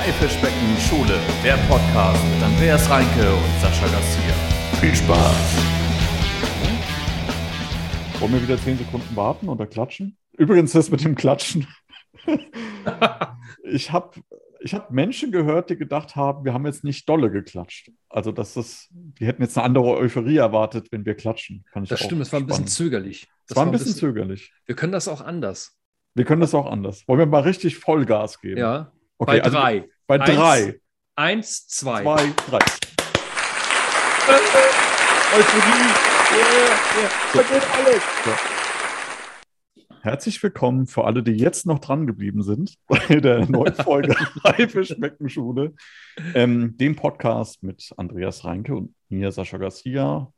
Haifischbecken Schule, der Podcast mit Andreas Reinke und Sascha Garcia. Viel Spaß! Wollen wir wieder 10 Sekunden warten oder klatschen? Übrigens, das mit dem Klatschen. ich habe ich hab Menschen gehört, die gedacht haben, wir haben jetzt nicht dolle geklatscht. Also, dass das, die hätten jetzt eine andere Euphorie erwartet, wenn wir klatschen. das stimmt, es war ein bisschen zögerlich. Es war ein bisschen, bisschen zögerlich. Wir können das auch anders. Wir können das auch anders. Wollen wir mal richtig Vollgas geben? Ja. Okay, bei also drei. Bei eins, drei. Eins, zwei. Zwei, drei. Euphorie. Yeah, yeah. Alles. So. Herzlich willkommen für alle, die jetzt noch dran geblieben sind bei der neuen Folge Haifischbeckenschule, ähm, dem Podcast mit Andreas Reinke und mir, Sascha Garcia.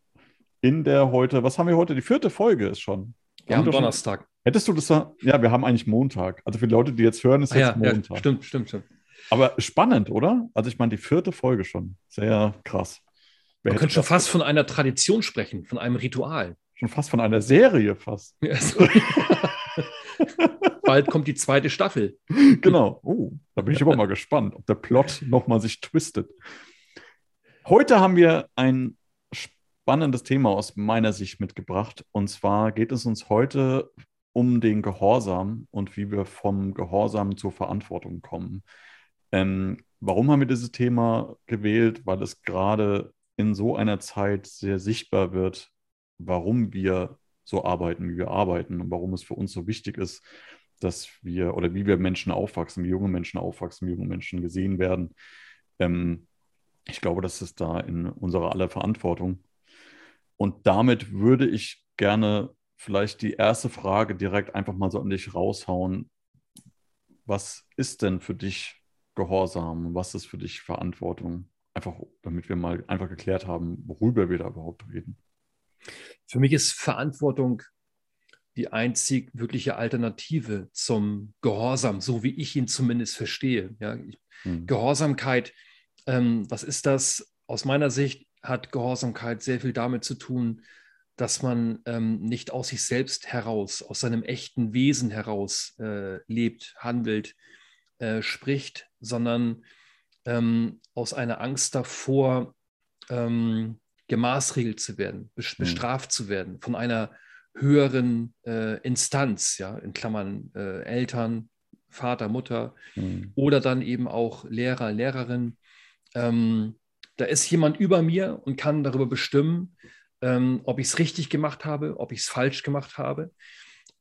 In der heute, was haben wir heute? Die vierte Folge ist schon. Wir haben Donnerstag. Hättest du das da? Ja, wir haben eigentlich Montag. Also für die Leute, die jetzt hören, ist ah, jetzt ja, Montag. Ja, stimmt, stimmt, stimmt. Aber spannend, oder? Also ich meine, die vierte Folge schon. Sehr krass. Wer Man könnte schon fast von einer Tradition sprechen, von einem Ritual. Schon fast von einer Serie fast. Ja, Bald kommt die zweite Staffel. Genau. Oh, da bin ich aber mal gespannt, ob der Plot nochmal sich twistet. Heute haben wir ein spannendes Thema aus meiner Sicht mitgebracht. Und zwar geht es uns heute um den Gehorsam und wie wir vom Gehorsam zur Verantwortung kommen. Ähm, warum haben wir dieses Thema gewählt? Weil es gerade in so einer Zeit sehr sichtbar wird, warum wir so arbeiten, wie wir arbeiten und warum es für uns so wichtig ist, dass wir oder wie wir Menschen aufwachsen, wie junge Menschen aufwachsen, wie junge Menschen gesehen werden. Ähm, ich glaube, das ist da in unserer aller Verantwortung. Und damit würde ich gerne vielleicht die erste Frage direkt einfach mal so an dich raushauen. Was ist denn für dich Gehorsam? Was ist für dich Verantwortung? Einfach, damit wir mal einfach geklärt haben, worüber wir da überhaupt reden. Für mich ist Verantwortung die einzig wirkliche Alternative zum Gehorsam, so wie ich ihn zumindest verstehe. Ja, mhm. Gehorsamkeit, ähm, was ist das? Aus meiner Sicht hat Gehorsamkeit sehr viel damit zu tun, dass man ähm, nicht aus sich selbst heraus, aus seinem echten Wesen heraus äh, lebt, handelt, äh, spricht, sondern ähm, aus einer Angst davor, ähm, gemaßregelt zu werden, hm. bestraft mhm. zu werden von einer höheren äh, Instanz, ja, in Klammern äh, Eltern, Vater, Mutter mhm. oder dann eben auch Lehrer, Lehrerin. Ähm, da ist jemand über mir und kann darüber bestimmen, ähm, ob ich es richtig gemacht habe, ob ich es falsch gemacht habe,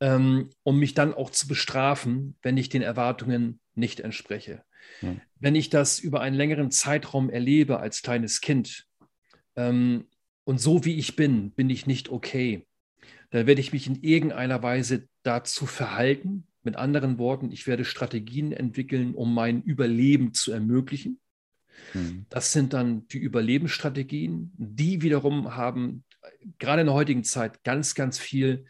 ähm, um mich dann auch zu bestrafen, wenn ich den Erwartungen nicht entspreche. Mhm. Wenn ich das über einen längeren Zeitraum erlebe als kleines Kind, ähm, und so wie ich bin, bin ich nicht okay. Da werde ich mich in irgendeiner Weise dazu verhalten. Mit anderen Worten, ich werde Strategien entwickeln, um mein Überleben zu ermöglichen. Mhm. Das sind dann die Überlebensstrategien. Die wiederum haben gerade in der heutigen Zeit ganz, ganz viel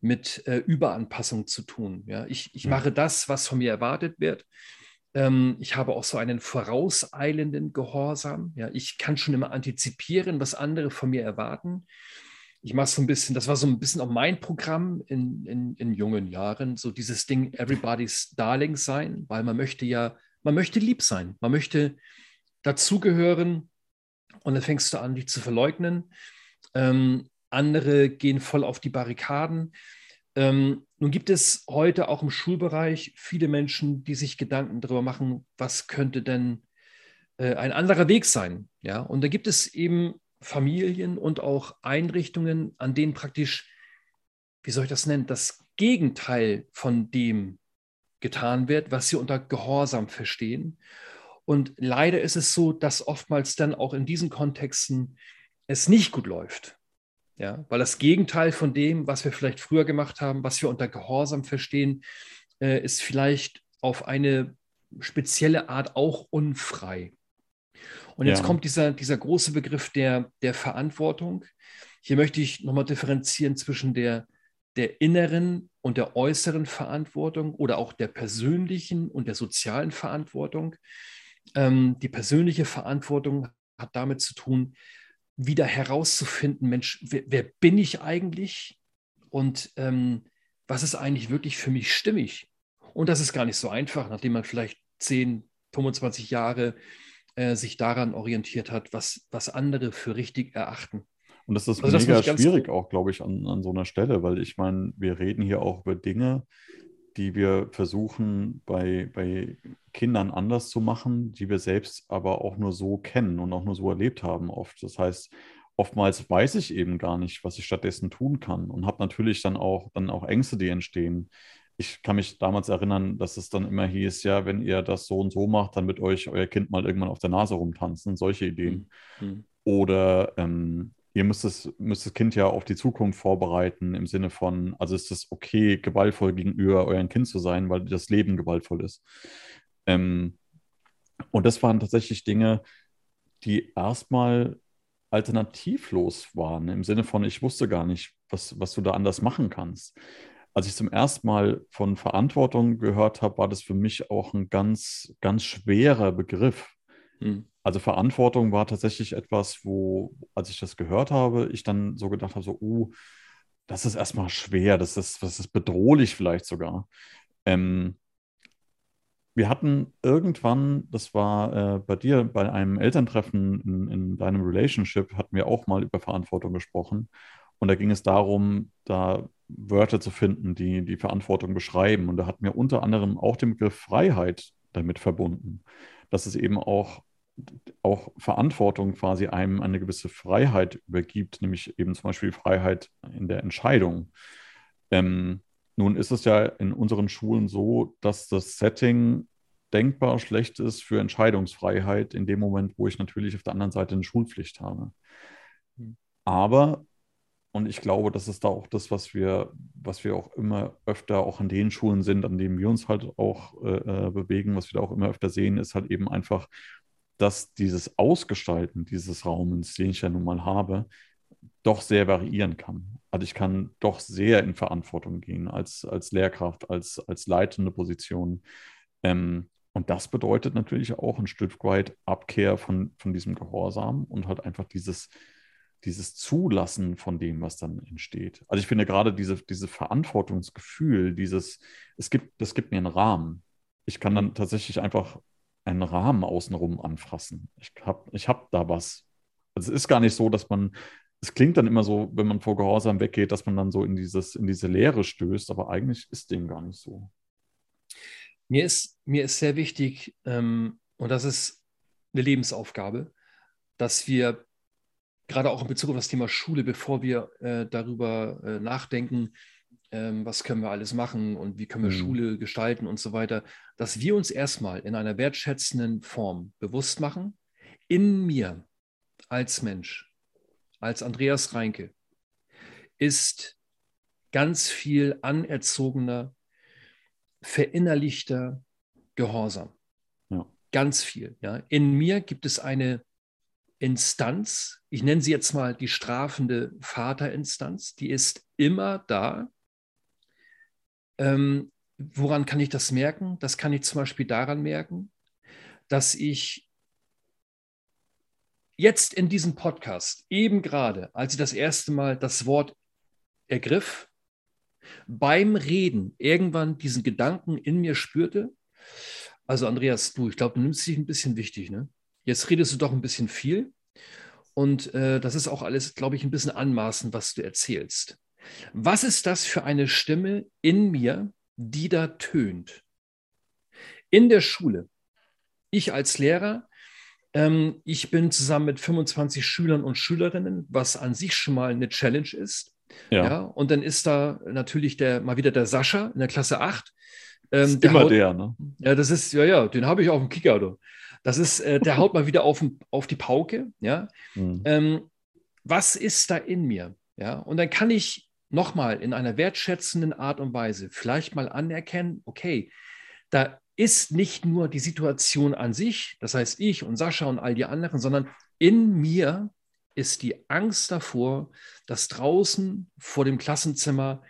mit äh, Überanpassung zu tun. Ja, ich, ich mhm. mache das, was von mir erwartet wird. Ähm, ich habe auch so einen vorauseilenden Gehorsam. Ja, ich kann schon immer antizipieren, was andere von mir erwarten. Ich mache so ein bisschen, das war so ein bisschen auch mein Programm in, in, in jungen Jahren, so dieses Ding Everybody's Darling sein, weil man möchte ja, man möchte lieb sein, man möchte dazugehören und dann fängst du an, dich zu verleugnen. Ähm, andere gehen voll auf die Barrikaden. Ähm, nun gibt es heute auch im Schulbereich viele Menschen, die sich Gedanken darüber machen, was könnte denn äh, ein anderer Weg sein. Ja? Und da gibt es eben Familien und auch Einrichtungen, an denen praktisch, wie soll ich das nennen, das Gegenteil von dem getan wird, was sie unter Gehorsam verstehen. Und leider ist es so, dass oftmals dann auch in diesen Kontexten es nicht gut läuft. Ja, weil das Gegenteil von dem, was wir vielleicht früher gemacht haben, was wir unter Gehorsam verstehen, äh, ist vielleicht auf eine spezielle Art auch unfrei. Und jetzt ja. kommt dieser, dieser große Begriff der, der Verantwortung. Hier möchte ich nochmal differenzieren zwischen der, der inneren und der äußeren Verantwortung oder auch der persönlichen und der sozialen Verantwortung. Ähm, die persönliche Verantwortung hat damit zu tun, wieder herauszufinden, Mensch, wer, wer bin ich eigentlich und ähm, was ist eigentlich wirklich für mich stimmig? Und das ist gar nicht so einfach, nachdem man vielleicht 10, 25 Jahre äh, sich daran orientiert hat, was, was andere für richtig erachten. Und das ist also mega schwierig auch, glaube ich, an, an so einer Stelle, weil ich meine, wir reden hier auch über Dinge, die wir versuchen bei, bei Kindern anders zu machen, die wir selbst aber auch nur so kennen und auch nur so erlebt haben oft. Das heißt, oftmals weiß ich eben gar nicht, was ich stattdessen tun kann und habe natürlich dann auch, dann auch Ängste, die entstehen. Ich kann mich damals erinnern, dass es dann immer hieß, ja, wenn ihr das so und so macht, dann wird euch euer Kind mal irgendwann auf der Nase rumtanzen, solche Ideen. Mhm. Oder ähm, ihr müsst, es, müsst das Kind ja auf die Zukunft vorbereiten, im Sinne von, also ist es okay, gewaltvoll gegenüber eurem Kind zu sein, weil das Leben gewaltvoll ist. Ähm, und das waren tatsächlich Dinge, die erstmal alternativlos waren, im Sinne von, ich wusste gar nicht, was, was du da anders machen kannst. Als ich zum ersten Mal von Verantwortung gehört habe, war das für mich auch ein ganz, ganz schwerer Begriff. Hm. Also Verantwortung war tatsächlich etwas, wo, als ich das gehört habe, ich dann so gedacht habe, so, uh, das ist erstmal schwer, das ist, das ist bedrohlich vielleicht sogar. Ähm, wir hatten irgendwann, das war äh, bei dir, bei einem Elterntreffen in, in, deinem Relationship, hatten wir auch mal über Verantwortung gesprochen. Und da ging es darum, da Wörter zu finden, die die Verantwortung beschreiben. Und da hatten wir unter anderem auch den Begriff Freiheit damit verbunden. Dass es eben auch, auch Verantwortung quasi einem eine gewisse Freiheit übergibt, nämlich eben zum Beispiel Freiheit in der Entscheidung. Ähm, nun ist es ja in unseren Schulen so, dass das Setting denkbar schlecht ist für Entscheidungsfreiheit in dem Moment, wo ich natürlich auf der anderen Seite eine Schulpflicht habe. Hm. Aber, und ich glaube, das ist da auch das, was wir, was wir auch immer öfter auch an den Schulen sind, an denen wir uns halt auch äh, äh bewegen, was wir da auch immer öfter sehen, ist halt eben einfach, dass dieses Ausgestalten dieses Raumes, den ich ja nun mal habe, doch sehr variieren kann. Also ich kann doch sehr in Verantwortung gehen als, als Lehrkraft, als, als leitende Position. Ähm, und das bedeutet natürlich auch ein Stück weit Abkehr von, von diesem Gehorsam und halt einfach dieses, dieses Zulassen von dem, was dann entsteht. Also ich finde gerade diese, diese Verantwortungsgefühl, dieses, es gibt, das gibt mir einen Rahmen. Ich kann dann tatsächlich einfach einen Rahmen außenrum anfassen. Ich habe ich hab da was. Also es ist gar nicht so, dass man es klingt dann immer so, wenn man vor Gehorsam weggeht, dass man dann so in, dieses, in diese Leere stößt, aber eigentlich ist dem gar nicht so. Mir ist, mir ist sehr wichtig, ähm, und das ist eine Lebensaufgabe, dass wir gerade auch in Bezug auf das Thema Schule, bevor wir äh, darüber äh, nachdenken, ähm, was können wir alles machen und wie können wir mhm. Schule gestalten und so weiter, dass wir uns erstmal in einer wertschätzenden Form bewusst machen, in mir als Mensch als Andreas Reinke ist ganz viel anerzogener, verinnerlichter Gehorsam. Ja. Ganz viel. Ja. In mir gibt es eine Instanz, ich nenne sie jetzt mal die strafende Vaterinstanz, die ist immer da. Ähm, woran kann ich das merken? Das kann ich zum Beispiel daran merken, dass ich jetzt in diesem Podcast, eben gerade, als ich das erste Mal das Wort ergriff, beim Reden irgendwann diesen Gedanken in mir spürte, also Andreas, du, ich glaube, du nimmst dich ein bisschen wichtig, ne? Jetzt redest du doch ein bisschen viel und äh, das ist auch alles, glaube ich, ein bisschen anmaßend, was du erzählst. Was ist das für eine Stimme in mir, die da tönt? In der Schule. Ich als Lehrer ähm, ich bin zusammen mit 25 Schülern und Schülerinnen, was an sich schon mal eine Challenge ist. Ja. ja und dann ist da natürlich der, mal wieder der Sascha in der Klasse 8. Ähm, der immer haut, der, ne? Ja, das ist, ja, ja, den habe ich auf dem Kicker. Du. Das ist, äh, der haut mal wieder auf, auf die Pauke. Ja. Mhm. Ähm, was ist da in mir? Ja, und dann kann ich nochmal in einer wertschätzenden Art und Weise vielleicht mal anerkennen, okay, da ist nicht nur die Situation an sich, das heißt ich und Sascha und all die anderen, sondern in mir ist die Angst davor, dass draußen vor dem Klassenzimmer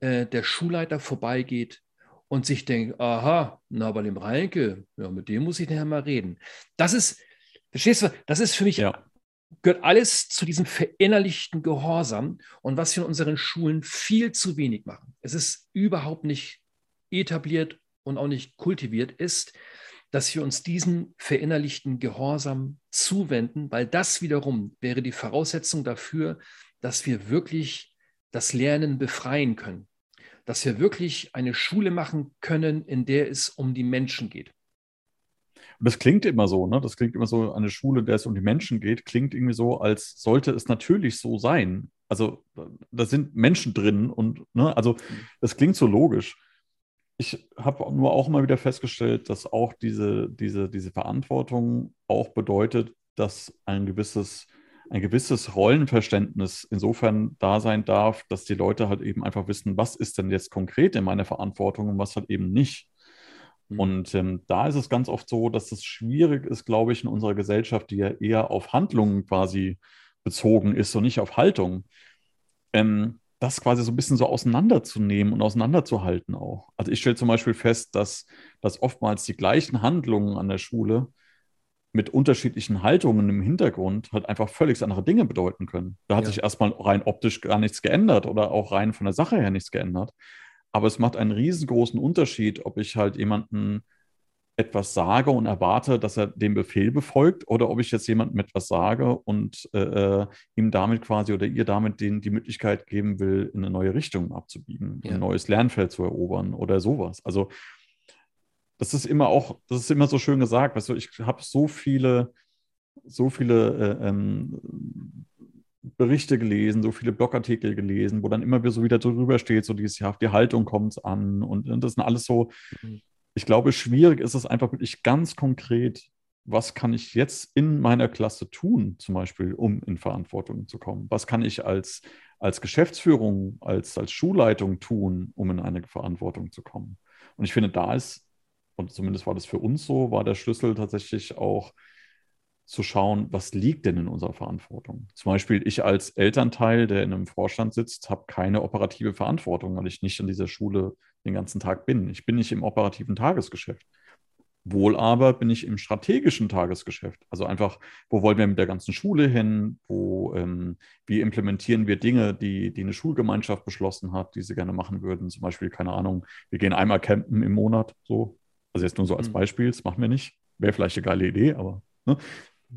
äh, der Schulleiter vorbeigeht und sich denkt, aha, na, bei dem Reinke, ja, mit dem muss ich nachher mal reden. Das ist, verstehst du, das ist für mich, ja. Gehört alles zu diesem verinnerlichten Gehorsam und was wir in unseren Schulen viel zu wenig machen. Es ist überhaupt nicht etabliert und auch nicht kultiviert, ist, dass wir uns diesen verinnerlichten Gehorsam zuwenden, weil das wiederum wäre die Voraussetzung dafür, dass wir wirklich das Lernen befreien können, dass wir wirklich eine Schule machen können, in der es um die Menschen geht. Und das klingt immer so, ne? Das klingt immer so, eine Schule, der es um die Menschen geht, klingt irgendwie so, als sollte es natürlich so sein. Also da sind Menschen drin und, ne, also das klingt so logisch ich habe nur auch mal wieder festgestellt, dass auch diese, diese, diese Verantwortung auch bedeutet, dass ein gewisses, ein gewisses Rollenverständnis insofern da sein darf, dass die Leute halt eben einfach wissen, was ist denn jetzt konkret in meiner Verantwortung und was halt eben nicht. Mhm. Und ähm, da ist es ganz oft so, dass es schwierig ist, glaube ich, in unserer Gesellschaft, die ja eher auf Handlungen quasi bezogen ist und nicht auf Haltung. Ähm, das quasi so ein bisschen so auseinanderzunehmen und auseinanderzuhalten auch. Also ich stelle zum Beispiel fest, dass, dass oftmals die gleichen Handlungen an der Schule mit unterschiedlichen Haltungen im Hintergrund halt einfach völlig andere Dinge bedeuten können. Da hat ja. sich erstmal rein optisch gar nichts geändert oder auch rein von der Sache her nichts geändert. Aber es macht einen riesengroßen Unterschied, ob ich halt jemanden etwas sage und erwarte, dass er den Befehl befolgt, oder ob ich jetzt jemandem etwas sage und äh, äh, ihm damit quasi oder ihr damit den, die Möglichkeit geben will, in eine neue Richtung abzubiegen, ja. ein neues Lernfeld zu erobern oder sowas. Also das ist immer auch, das ist immer so schön gesagt, weißt du, ich habe so viele, so viele äh, ähm, Berichte gelesen, so viele Blogartikel gelesen, wo dann immer wieder so wieder drüber steht, so dieses, ja, auf die Haltung kommt es an und, und das sind alles so, mhm ich glaube, schwierig ist es einfach wirklich ganz konkret, was kann ich jetzt in meiner Klasse tun, zum Beispiel, um in Verantwortung zu kommen? Was kann ich als, als Geschäftsführung, als, als Schulleitung tun, um in eine Verantwortung zu kommen? Und ich finde, da ist, und zumindest war das für uns so, war der Schlüssel tatsächlich auch zu schauen, was liegt denn in unserer Verantwortung. Zum Beispiel ich als Elternteil, der in einem Vorstand sitzt, habe keine operative Verantwortung, weil ich nicht in dieser Schule den ganzen Tag bin. Ich bin nicht im operativen Tagesgeschäft. Wohl aber bin ich im strategischen Tagesgeschäft. Also einfach, wo wollen wir mit der ganzen Schule hin? Wo, ähm, wie implementieren wir Dinge, die, die eine Schulgemeinschaft beschlossen hat, die sie gerne machen würden? Zum Beispiel, keine Ahnung, wir gehen einmal campen im Monat, so. Also jetzt nur so als mhm. Beispiel, das machen wir nicht. Wäre vielleicht eine geile Idee, aber ne?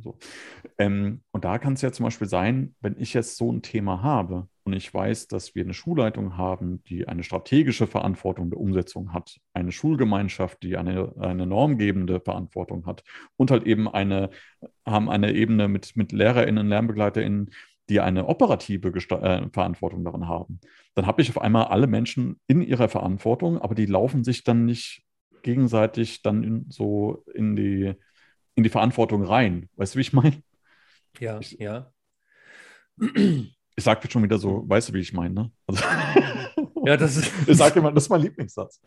So. Ähm, und da kann es ja zum Beispiel sein, wenn ich jetzt so ein Thema habe und ich weiß, dass wir eine Schulleitung haben, die eine strategische Verantwortung der Umsetzung hat, eine Schulgemeinschaft, die eine, eine normgebende Verantwortung hat und halt eben eine, haben eine Ebene mit, mit LehrerInnen, LernbegleiterInnen, die eine operative Gesta äh, Verantwortung darin haben. Dann habe ich auf einmal alle Menschen in ihrer Verantwortung, aber die laufen sich dann nicht gegenseitig dann in, so in die in die Verantwortung rein. Weißt du, wie ich meine? Ja, ich, ja. Ich sage schon wieder so, weißt du, wie ich meine, ne? Also, ja, das ist. Ich sage immer, das ist mein Lieblingssatz.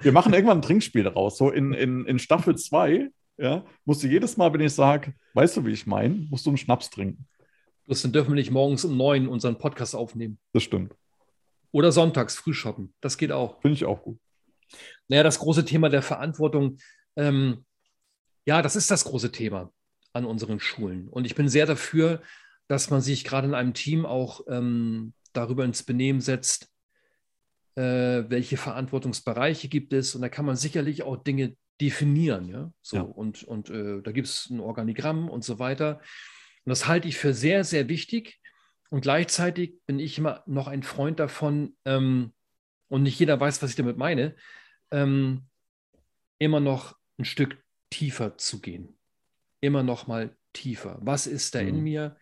Wir machen irgendwann ein Trinkspiel daraus. So in, in, in Staffel 2, ja, musst du jedes Mal, wenn ich sage, weißt du, wie ich meine, musst du einen Schnaps trinken. Bloß dann dürfen wir nicht morgens um neun unseren Podcast aufnehmen. Das stimmt. Oder sonntags früh shoppen. Das geht auch. Finde ich auch gut. Naja, das große Thema der Verantwortung. Ähm, ja, das ist das große Thema an unseren Schulen. Und ich bin sehr dafür, dass man sich gerade in einem Team auch ähm, darüber ins Benehmen setzt, äh, welche Verantwortungsbereiche gibt es. Und da kann man sicherlich auch Dinge definieren. Ja? So, ja. Und, und äh, da gibt es ein Organigramm und so weiter. Und das halte ich für sehr, sehr wichtig. Und gleichzeitig bin ich immer noch ein Freund davon, ähm, und nicht jeder weiß, was ich damit meine, ähm, immer noch ein Stück tiefer zu gehen. Immer noch mal tiefer. Was ist da mhm. in mir?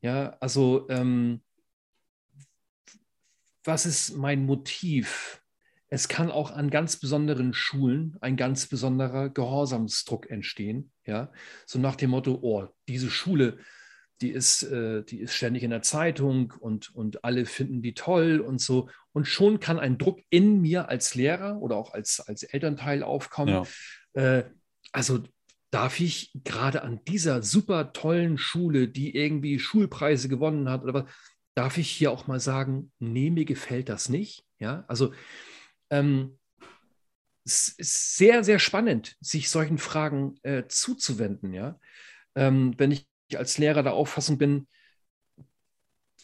Ja, also ähm, was ist mein Motiv? Es kann auch an ganz besonderen Schulen ein ganz besonderer Gehorsamsdruck entstehen. Ja, so nach dem Motto, oh, diese Schule, die ist, äh, die ist ständig in der Zeitung und, und alle finden die toll und so. Und schon kann ein Druck in mir als Lehrer oder auch als, als Elternteil aufkommen. Ja. Äh, also darf ich gerade an dieser super tollen Schule, die irgendwie Schulpreise gewonnen hat, oder was, darf ich hier auch mal sagen, nee, mir gefällt das nicht? Ja, also ähm, es ist sehr, sehr spannend, sich solchen Fragen äh, zuzuwenden. Ja, ähm, wenn ich als Lehrer der Auffassung bin,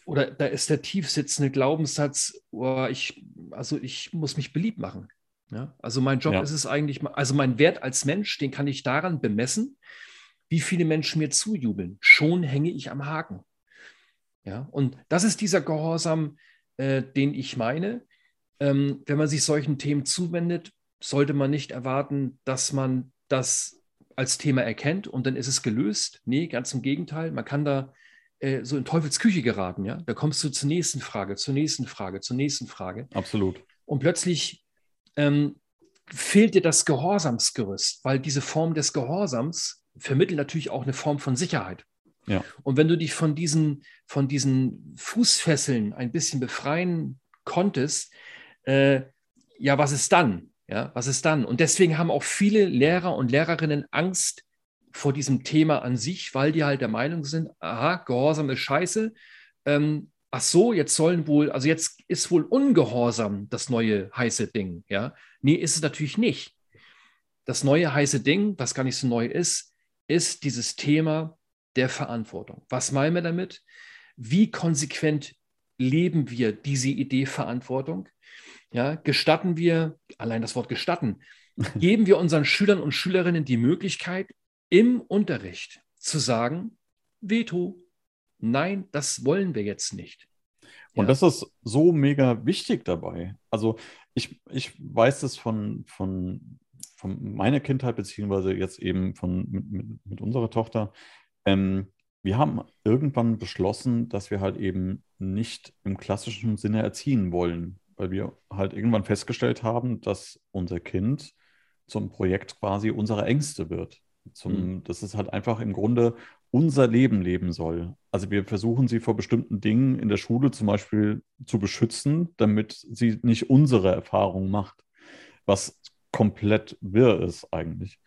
oder da ist der tief sitzende Glaubenssatz, oh, ich, also ich muss mich beliebt machen. Ja? Also mein Job ja. ist es eigentlich, also mein Wert als Mensch, den kann ich daran bemessen, wie viele Menschen mir zujubeln. Schon hänge ich am Haken. Ja? Und das ist dieser Gehorsam, äh, den ich meine. Ähm, wenn man sich solchen Themen zuwendet, sollte man nicht erwarten, dass man das als Thema erkennt und dann ist es gelöst. Nee, ganz im Gegenteil. Man kann da äh, so in Teufels Küche geraten. Ja? Da kommst du zur nächsten Frage, zur nächsten Frage, zur nächsten Frage. Absolut. Und plötzlich ähm, fehlt dir das Gehorsamsgerüst, weil diese Form des Gehorsams vermittelt natürlich auch eine Form von Sicherheit. Ja. Und wenn du dich von diesen, von diesen Fußfesseln ein bisschen befreien konntest, äh, ja, was ist dann? Ja, was ist dann? Und deswegen haben auch viele Lehrer und Lehrerinnen Angst vor diesem Thema an sich, weil die halt der Meinung sind, aha, Gehorsam ist scheiße. Ähm, ach so, jetzt sollen wohl, also jetzt ist wohl Ungehorsam das neue heiße Ding. Ja, nee, ist es natürlich nicht. Das neue heiße Ding, was gar nicht so neu ist, ist dieses Thema der Verantwortung. Was meinen wir damit? Wie konsequent leben wir diese Idee Verantwortung? Ja, gestatten wir, allein das Wort gestatten, geben wir unseren Schülern und Schülerinnen die Möglichkeit, im Unterricht zu sagen, Veto, nein, das wollen wir jetzt nicht. Und ja. das ist so mega wichtig dabei. Also ich, ich weiß das von, von, von meiner Kindheit, beziehungsweise jetzt eben von, mit, mit, unserer Tochter. Ähm, wir haben irgendwann beschlossen, dass wir halt eben nicht im klassischen Sinne erziehen wollen weil wir halt irgendwann festgestellt haben, dass unser Kind zum Projekt quasi unserer Ängste wird. Zum, mhm. Dass es halt einfach im Grunde unser Leben leben soll. Also wir versuchen sie vor bestimmten Dingen in der Schule zum Beispiel zu beschützen, damit sie nicht unsere Erfahrung macht, was komplett wirr ist eigentlich.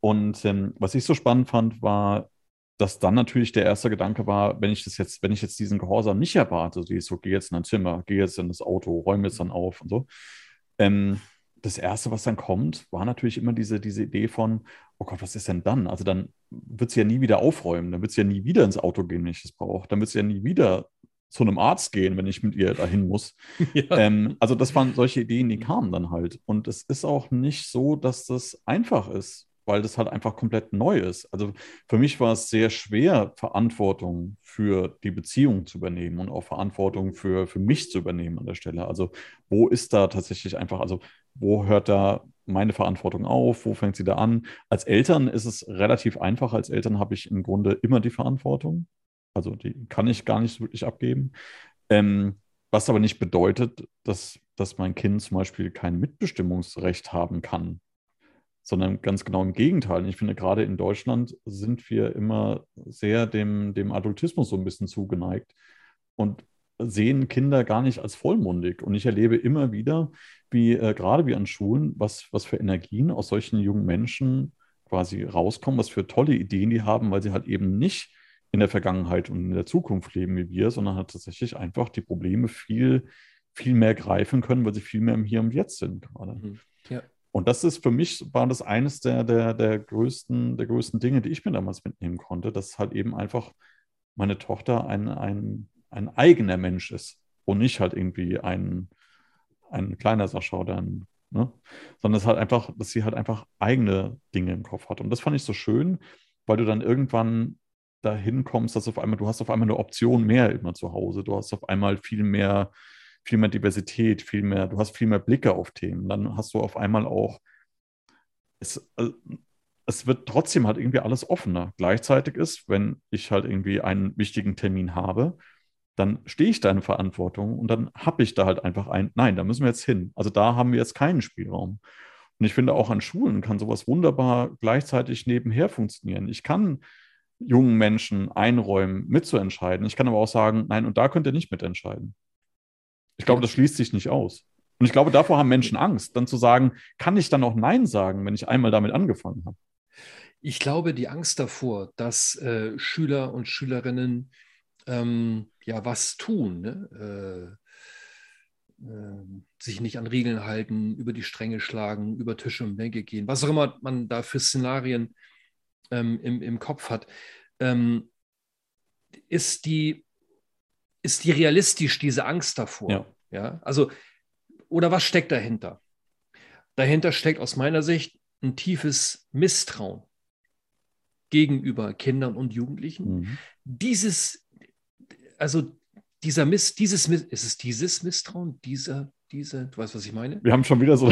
Und ähm, was ich so spannend fand, war, dass dann natürlich der erste Gedanke war, wenn ich das jetzt, wenn ich jetzt diesen Gehorsam nicht erwarte, ist so, geh jetzt in ein Zimmer, geh jetzt in das Auto, räume jetzt dann auf und so. Ähm, das erste, was dann kommt, war natürlich immer diese, diese Idee von, oh Gott, was ist denn dann? Also dann wird sie ja nie wieder aufräumen, dann wird sie ja nie wieder ins Auto gehen, wenn ich es brauche, dann wird sie ja nie wieder zu einem Arzt gehen, wenn ich mit ihr dahin muss. Ja. Ähm, also das waren solche Ideen, die kamen dann halt. Und es ist auch nicht so, dass das einfach ist weil das halt einfach komplett neu ist. Also für mich war es sehr schwer, Verantwortung für die Beziehung zu übernehmen und auch Verantwortung für, für mich zu übernehmen an der Stelle. Also wo ist da tatsächlich einfach, also wo hört da meine Verantwortung auf, wo fängt sie da an? Als Eltern ist es relativ einfach. Als Eltern habe ich im Grunde immer die Verantwortung. Also die kann ich gar nicht wirklich abgeben. Ähm, was aber nicht bedeutet, dass, dass mein Kind zum Beispiel kein Mitbestimmungsrecht haben kann sondern ganz genau im Gegenteil. Ich finde, gerade in Deutschland sind wir immer sehr dem, dem Adultismus so ein bisschen zugeneigt und sehen Kinder gar nicht als vollmundig. Und ich erlebe immer wieder, wie äh, gerade wie an Schulen, was, was für Energien aus solchen jungen Menschen quasi rauskommen, was für tolle Ideen die haben, weil sie halt eben nicht in der Vergangenheit und in der Zukunft leben wie wir, sondern halt tatsächlich einfach die Probleme viel, viel mehr greifen können, weil sie viel mehr im Hier und Jetzt sind gerade. Mhm. Ja. Und das ist für mich, war das eines der, der, der, größten, der größten Dinge, die ich mir damals mitnehmen konnte, dass halt eben einfach meine Tochter ein, ein, ein eigener Mensch ist und nicht halt irgendwie ein, ein kleiner Sascha oder ein, ne? sondern es halt einfach, dass sie halt einfach eigene Dinge im Kopf hat. Und das fand ich so schön, weil du dann irgendwann dahin kommst, dass auf einmal, du hast auf einmal eine Option mehr immer zu Hause. Du hast auf einmal viel mehr viel mehr Diversität, viel mehr, du hast viel mehr Blicke auf Themen. Dann hast du auf einmal auch, es, äh, es wird trotzdem halt irgendwie alles offener. Gleichzeitig ist, wenn ich halt irgendwie einen wichtigen Termin habe, dann stehe ich da in Verantwortung und dann habe ich da halt einfach ein, nein, da müssen wir jetzt hin. Also da haben wir jetzt keinen Spielraum. Und ich finde, auch an Schulen kann sowas wunderbar gleichzeitig nebenher funktionieren. Ich kann jungen Menschen einräumen, mitzuentscheiden. Ich kann aber auch sagen, nein, und da könnt ihr nicht mitentscheiden. Ich glaube, das schließt sich nicht aus. Und ich glaube, davor haben Menschen Angst, dann zu sagen, kann ich dann auch Nein sagen, wenn ich einmal damit angefangen habe? Ich glaube, die Angst davor, dass äh, Schüler und Schülerinnen ähm, ja was tun, ne? äh, äh, sich nicht an Regeln halten, über die Stränge schlagen, über Tische und Bänke gehen, was auch immer man da für Szenarien ähm, im, im Kopf hat, ähm, ist die ist die realistisch, diese Angst davor? Ja. ja. Also, oder was steckt dahinter? dahinter steckt aus meiner Sicht ein tiefes Misstrauen gegenüber Kindern und Jugendlichen. Mhm. Dieses, also dieser Miss, dieses, ist es dieses Misstrauen, dieser, diese, du weißt, was ich meine? Wir haben schon wieder so,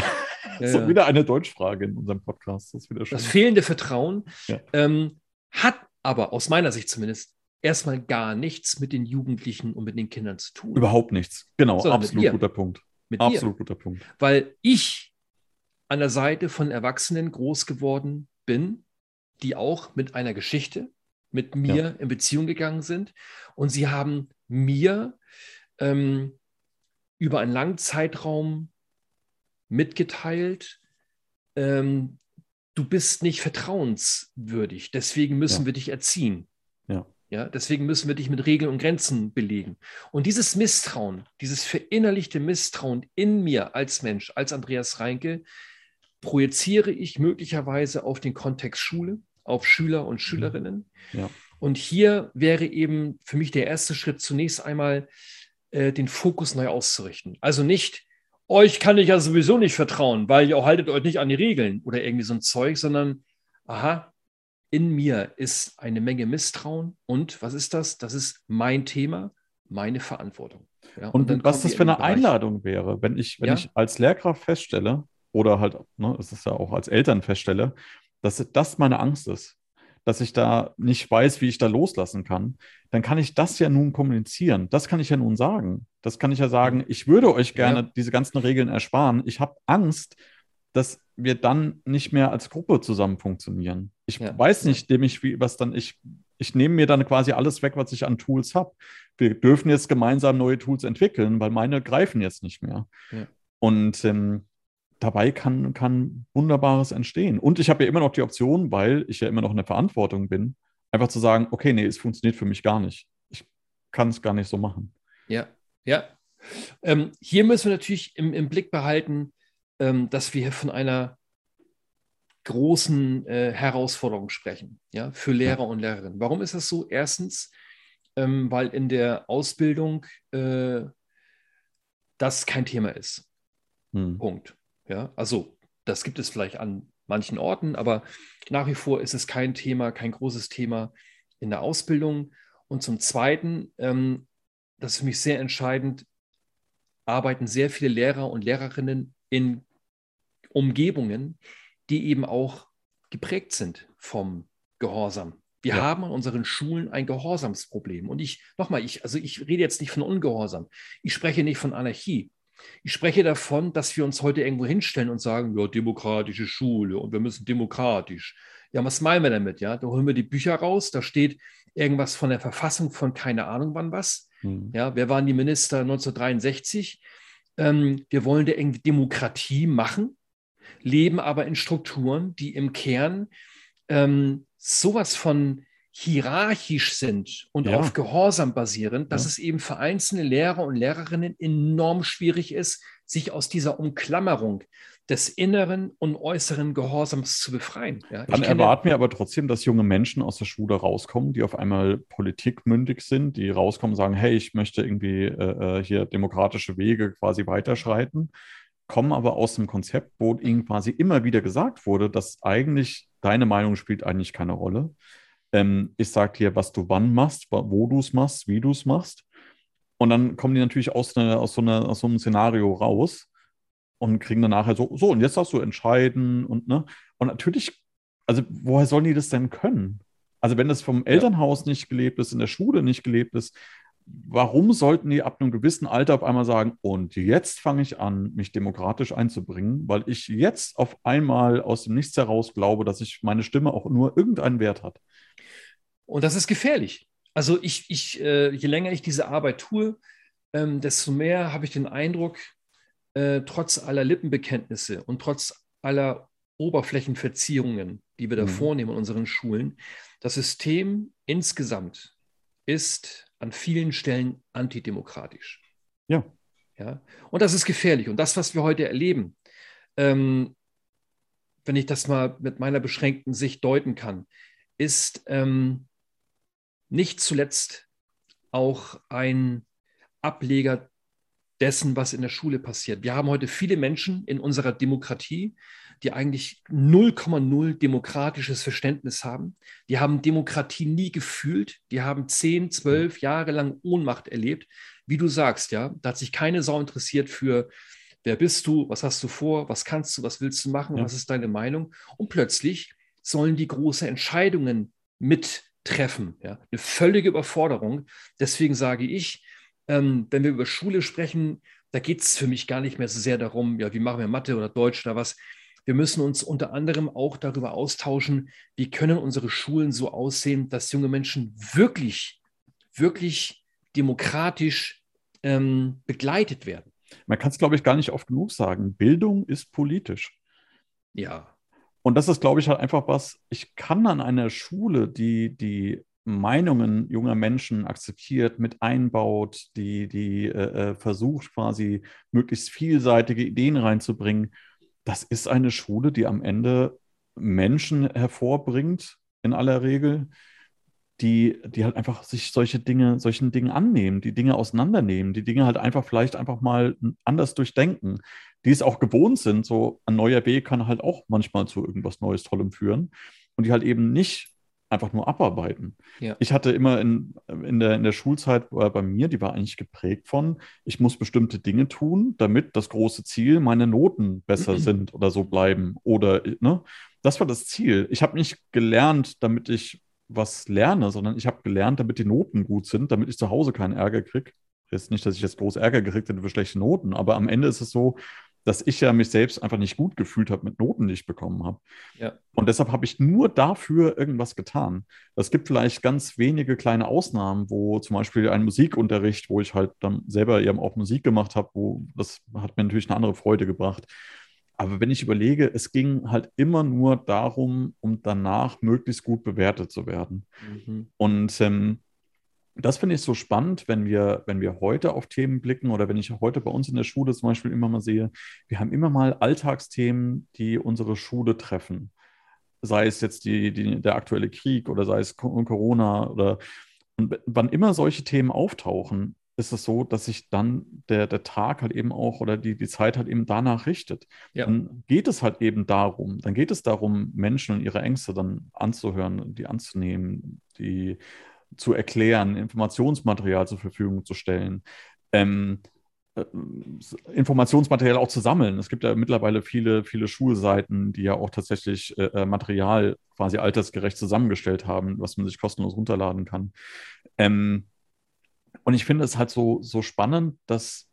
ja, so wieder eine Deutschfrage in unserem Podcast. Das, das fehlende Vertrauen ja. ähm, hat aber aus meiner Sicht zumindest erstmal gar nichts mit den Jugendlichen und mit den Kindern zu tun. Überhaupt nichts. Genau, Sondern absolut guter Punkt. Mit absolut mir. guter Punkt. Weil ich an der Seite von Erwachsenen groß geworden bin, die auch mit einer Geschichte mit mir ja. in Beziehung gegangen sind. Und sie haben mir ähm, über einen langen Zeitraum mitgeteilt, ähm, du bist nicht vertrauenswürdig, deswegen müssen ja. wir dich erziehen. Ja. Deswegen müssen wir dich mit Regeln und Grenzen belegen. Und dieses Misstrauen, dieses verinnerlichte Misstrauen in mir als Mensch, als Andreas Reinke, projiziere ich möglicherweise auf den Kontext Schule, auf Schüler und Schülerinnen. Ja. Und hier wäre eben für mich der erste Schritt zunächst einmal äh, den Fokus neu auszurichten. Also nicht, euch kann ich ja sowieso nicht vertrauen, weil ihr haltet euch nicht an die Regeln oder irgendwie so ein Zeug, sondern aha, in mir ist eine Menge Misstrauen und was ist das? Das ist mein Thema, meine Verantwortung. Ja, und, und was das für eine Einladung wäre, wenn ich, wenn ja? ich als Lehrkraft feststelle, oder halt, ne, es ist ja auch als Eltern feststelle, dass das meine Angst ist, dass ich da nicht weiß, wie ich da loslassen kann, dann kann ich das ja nun kommunizieren. Das kann ich ja nun sagen. Das kann ich ja sagen, ich würde euch gerne ja. diese ganzen Regeln ersparen. Ich habe Angst, dass wir dann nicht mehr als Gruppe zusammen funktionieren. Ich ja. weiß nicht, dem ich, wie, was dann ich, ich nehme mir dann quasi alles weg, was ich an Tools habe. Wir dürfen jetzt gemeinsam neue Tools entwickeln, weil meine greifen jetzt nicht mehr. Ja. Und ähm, dabei kann, kann Wunderbares entstehen. Und ich habe ja immer noch die Option, weil ich ja immer noch in der Verantwortung bin, einfach zu sagen, okay, nee, es funktioniert für mich gar nicht. Ich kann es gar nicht so machen. Ja, ja. Ähm, hier müssen wir natürlich im, im Blick behalten, ähm, dass wir von einer großen äh, Herausforderung sprechen, ja, für Lehrer und Lehrerinnen. Warum ist das so? Erstens, ähm, weil in der Ausbildung äh, das kein Thema ist. Hm. Punkt. Ja, also das gibt es vielleicht an manchen Orten, aber nach wie vor ist es kein Thema, kein großes Thema in der Ausbildung. Und zum Zweiten, ähm, das ist für mich sehr entscheidend, arbeiten sehr viele Lehrer und Lehrerinnen in Umgebungen, die eben auch geprägt sind vom Gehorsam. Wir ja. haben an unseren Schulen ein Gehorsamsproblem. Und ich, nochmal, ich, also ich rede jetzt nicht von Ungehorsam. Ich spreche nicht von Anarchie. Ich spreche davon, dass wir uns heute irgendwo hinstellen und sagen, ja, demokratische Schule und wir müssen demokratisch. Ja, was meinen wir damit? Ja, da holen wir die Bücher raus, da steht irgendwas von der Verfassung von keine Ahnung wann was. Hm. Ja, wer waren die Minister 1963? Ähm, wir wollen da irgendwie Demokratie machen, leben aber in Strukturen, die im Kern ähm, sowas von hierarchisch sind und ja. auf Gehorsam basieren, dass ja. es eben für einzelne Lehrer und Lehrerinnen enorm schwierig ist, sich aus dieser Umklammerung des inneren und äußeren Gehorsams zu befreien. Ja, Dann erwarten wir aber trotzdem, dass junge Menschen aus der Schule rauskommen, die auf einmal politikmündig sind, die rauskommen und sagen, hey, ich möchte irgendwie äh, äh hier demokratische Wege quasi weiterschreiten, kommen aber aus dem Konzept, wo ihnen quasi immer wieder gesagt wurde, dass eigentlich deine Meinung spielt eigentlich keine Rolle. Ähm, ich sage dir, was du wann machst, wo du es machst, wie du es machst. Und dann kommen die natürlich aus, eine, aus, so eine, aus so einem Szenario raus und kriegen dann nachher so, so, und jetzt darfst du entscheiden und ne. Und natürlich, also woher sollen die das denn können? Also wenn das vom Elternhaus nicht gelebt ist, in der Schule nicht gelebt ist, warum sollten die ab einem gewissen Alter auf einmal sagen, und jetzt fange ich an, mich demokratisch einzubringen, weil ich jetzt auf einmal aus dem Nichts heraus glaube, dass ich meine Stimme auch nur irgendeinen Wert hat. Und das ist gefährlich. Also ich, ich äh, je länger ich diese Arbeit tue, ähm, desto mehr habe ich den Eindruck, äh, trotz aller Lippenbekenntnisse und trotz aller Oberflächenverzierungen, die wir da mhm. vornehmen in unseren Schulen, das System insgesamt ist an vielen Stellen antidemokratisch. Ja. ja. Und das ist gefährlich. Und das, was wir heute erleben, ähm, wenn ich das mal mit meiner beschränkten Sicht deuten kann, ist ähm, nicht zuletzt auch ein Ableger dessen, was in der Schule passiert. Wir haben heute viele Menschen in unserer Demokratie, die eigentlich 0,0 demokratisches Verständnis haben. Die haben Demokratie nie gefühlt. Die haben 10, 12 Jahre lang Ohnmacht erlebt. Wie du sagst, ja, da hat sich keine Sau interessiert für, wer bist du, was hast du vor, was kannst du, was willst du machen, ja. was ist deine Meinung. Und plötzlich sollen die große Entscheidungen mittreffen. Ja? Eine völlige Überforderung. Deswegen sage ich, ähm, wenn wir über Schule sprechen, da geht es für mich gar nicht mehr so sehr darum, ja, wie machen wir Mathe oder Deutsch oder was. Wir müssen uns unter anderem auch darüber austauschen, wie können unsere Schulen so aussehen, dass junge Menschen wirklich, wirklich demokratisch ähm, begleitet werden. Man kann es, glaube ich, gar nicht oft genug sagen. Bildung ist politisch. Ja. Und das ist, glaube ich, halt einfach was, ich kann an einer Schule, die die Meinungen junger Menschen akzeptiert, mit einbaut, die, die äh, äh, versucht quasi möglichst vielseitige Ideen reinzubringen. Das ist eine Schule, die am Ende Menschen hervorbringt, in aller Regel, die, die halt einfach sich solche Dinge, solchen Dingen annehmen, die Dinge auseinandernehmen, die Dinge halt einfach vielleicht einfach mal anders durchdenken, die es auch gewohnt sind. So ein neuer Weg kann halt auch manchmal zu irgendwas Neues, Tollem führen und die halt eben nicht einfach nur abarbeiten. Ja. Ich hatte immer in, in, der, in der Schulzeit bei, bei mir, die war eigentlich geprägt von, ich muss bestimmte Dinge tun, damit das große Ziel, meine Noten besser mhm. sind oder so bleiben. Oder, ne? Das war das Ziel. Ich habe nicht gelernt, damit ich was lerne, sondern ich habe gelernt, damit die Noten gut sind, damit ich zu Hause keinen Ärger kriege. Jetzt nicht, dass ich jetzt groß Ärger gekriegt hätte für schlechte Noten, aber am Ende ist es so, dass ich ja mich selbst einfach nicht gut gefühlt habe mit Noten, die ich bekommen habe. Ja. Und deshalb habe ich nur dafür irgendwas getan. Es gibt vielleicht ganz wenige kleine Ausnahmen, wo zum Beispiel ein Musikunterricht, wo ich halt dann selber eben auch Musik gemacht habe, wo das hat mir natürlich eine andere Freude gebracht. Aber wenn ich überlege, es ging halt immer nur darum, um danach möglichst gut bewertet zu werden. Mhm. Und ähm, das finde ich so spannend, wenn wir, wenn wir heute auf Themen blicken oder wenn ich heute bei uns in der Schule zum Beispiel immer mal sehe, wir haben immer mal Alltagsthemen, die unsere Schule treffen. Sei es jetzt die, die, der aktuelle Krieg oder sei es Corona oder und wann immer solche Themen auftauchen, ist es so, dass sich dann der, der Tag halt eben auch oder die, die Zeit halt eben danach richtet. Ja. Dann geht es halt eben darum, dann geht es darum, Menschen und ihre Ängste dann anzuhören, die anzunehmen, die zu erklären, Informationsmaterial zur Verfügung zu stellen. Ähm, äh, Informationsmaterial auch zu sammeln. Es gibt ja mittlerweile viele, viele Schulseiten, die ja auch tatsächlich äh, äh, Material quasi altersgerecht zusammengestellt haben, was man sich kostenlos runterladen kann. Ähm, und ich finde es halt so, so spannend, dass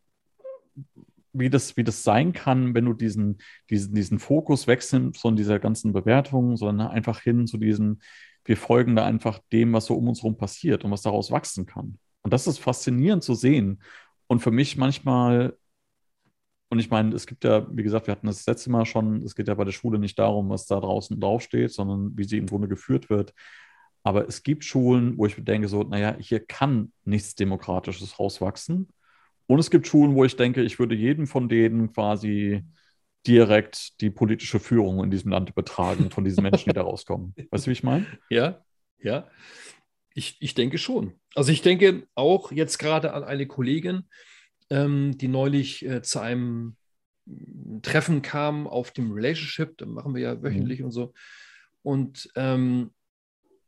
wie das, wie das sein kann, wenn du diesen, diesen, diesen Fokus wechselst von dieser ganzen Bewertung, sondern einfach hin zu diesem, wir folgen da einfach dem, was so um uns herum passiert und was daraus wachsen kann. Und das ist faszinierend zu sehen. Und für mich manchmal, und ich meine, es gibt ja, wie gesagt, wir hatten das letzte Mal schon, es geht ja bei der Schule nicht darum, was da draußen draufsteht, sondern wie sie im Grunde geführt wird. Aber es gibt Schulen, wo ich denke, so, naja, hier kann nichts Demokratisches rauswachsen. Und es gibt Schulen, wo ich denke, ich würde jedem von denen quasi direkt die politische Führung in diesem Land übertragen von diesen Menschen, die da rauskommen. Weißt du, wie ich meine? Ja, ja. Ich, ich denke schon. Also ich denke auch jetzt gerade an eine Kollegin, ähm, die neulich äh, zu einem Treffen kam auf dem Relationship, da machen wir ja wöchentlich mhm. und so. Und ähm,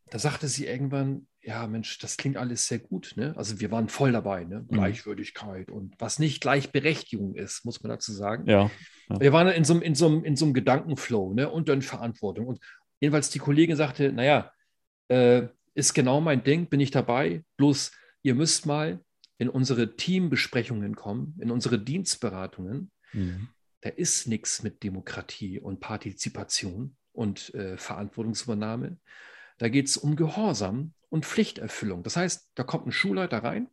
da sagte sie irgendwann, ja, Mensch, das klingt alles sehr gut. Ne? Also wir waren voll dabei, ne? Mhm. Gleichwürdigkeit und was nicht Gleichberechtigung ist, muss man dazu sagen. Ja. ja. Wir waren in so, in, so, in so einem Gedankenflow ne? und dann Verantwortung. Und jedenfalls die Kollegin sagte, naja, äh, ist genau mein Ding, bin ich dabei. Bloß ihr müsst mal in unsere Teambesprechungen kommen, in unsere Dienstberatungen. Mhm. Da ist nichts mit Demokratie und Partizipation und äh, Verantwortungsübernahme. Da geht es um Gehorsam und Pflichterfüllung. Das heißt, da kommt ein Schulleiter rein,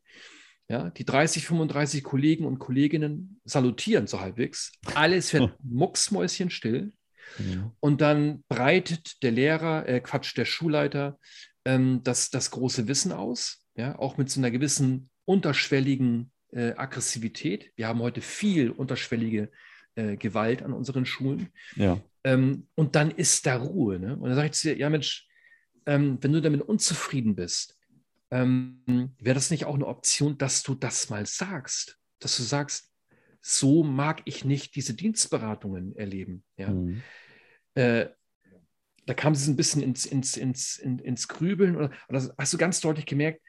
ja, die 30, 35 Kollegen und Kolleginnen salutieren so halbwegs. Alles wird mucksmäuschenstill. Ja. Und dann breitet der Lehrer, äh, Quatsch, der Schulleiter ähm, das, das große Wissen aus, ja, auch mit so einer gewissen unterschwelligen äh, Aggressivität. Wir haben heute viel unterschwellige äh, Gewalt an unseren Schulen. Ja. Ähm, und dann ist da Ruhe. Ne? Und dann sage ich zu dir, ja Mensch, ähm, wenn du damit unzufrieden bist, ähm, wäre das nicht auch eine Option, dass du das mal sagst? Dass du sagst, so mag ich nicht diese Dienstberatungen erleben. Ja. Mhm. Äh, da kam sie ein bisschen ins, ins, ins, ins, ins Grübeln oder, oder, hast du ganz deutlich gemerkt,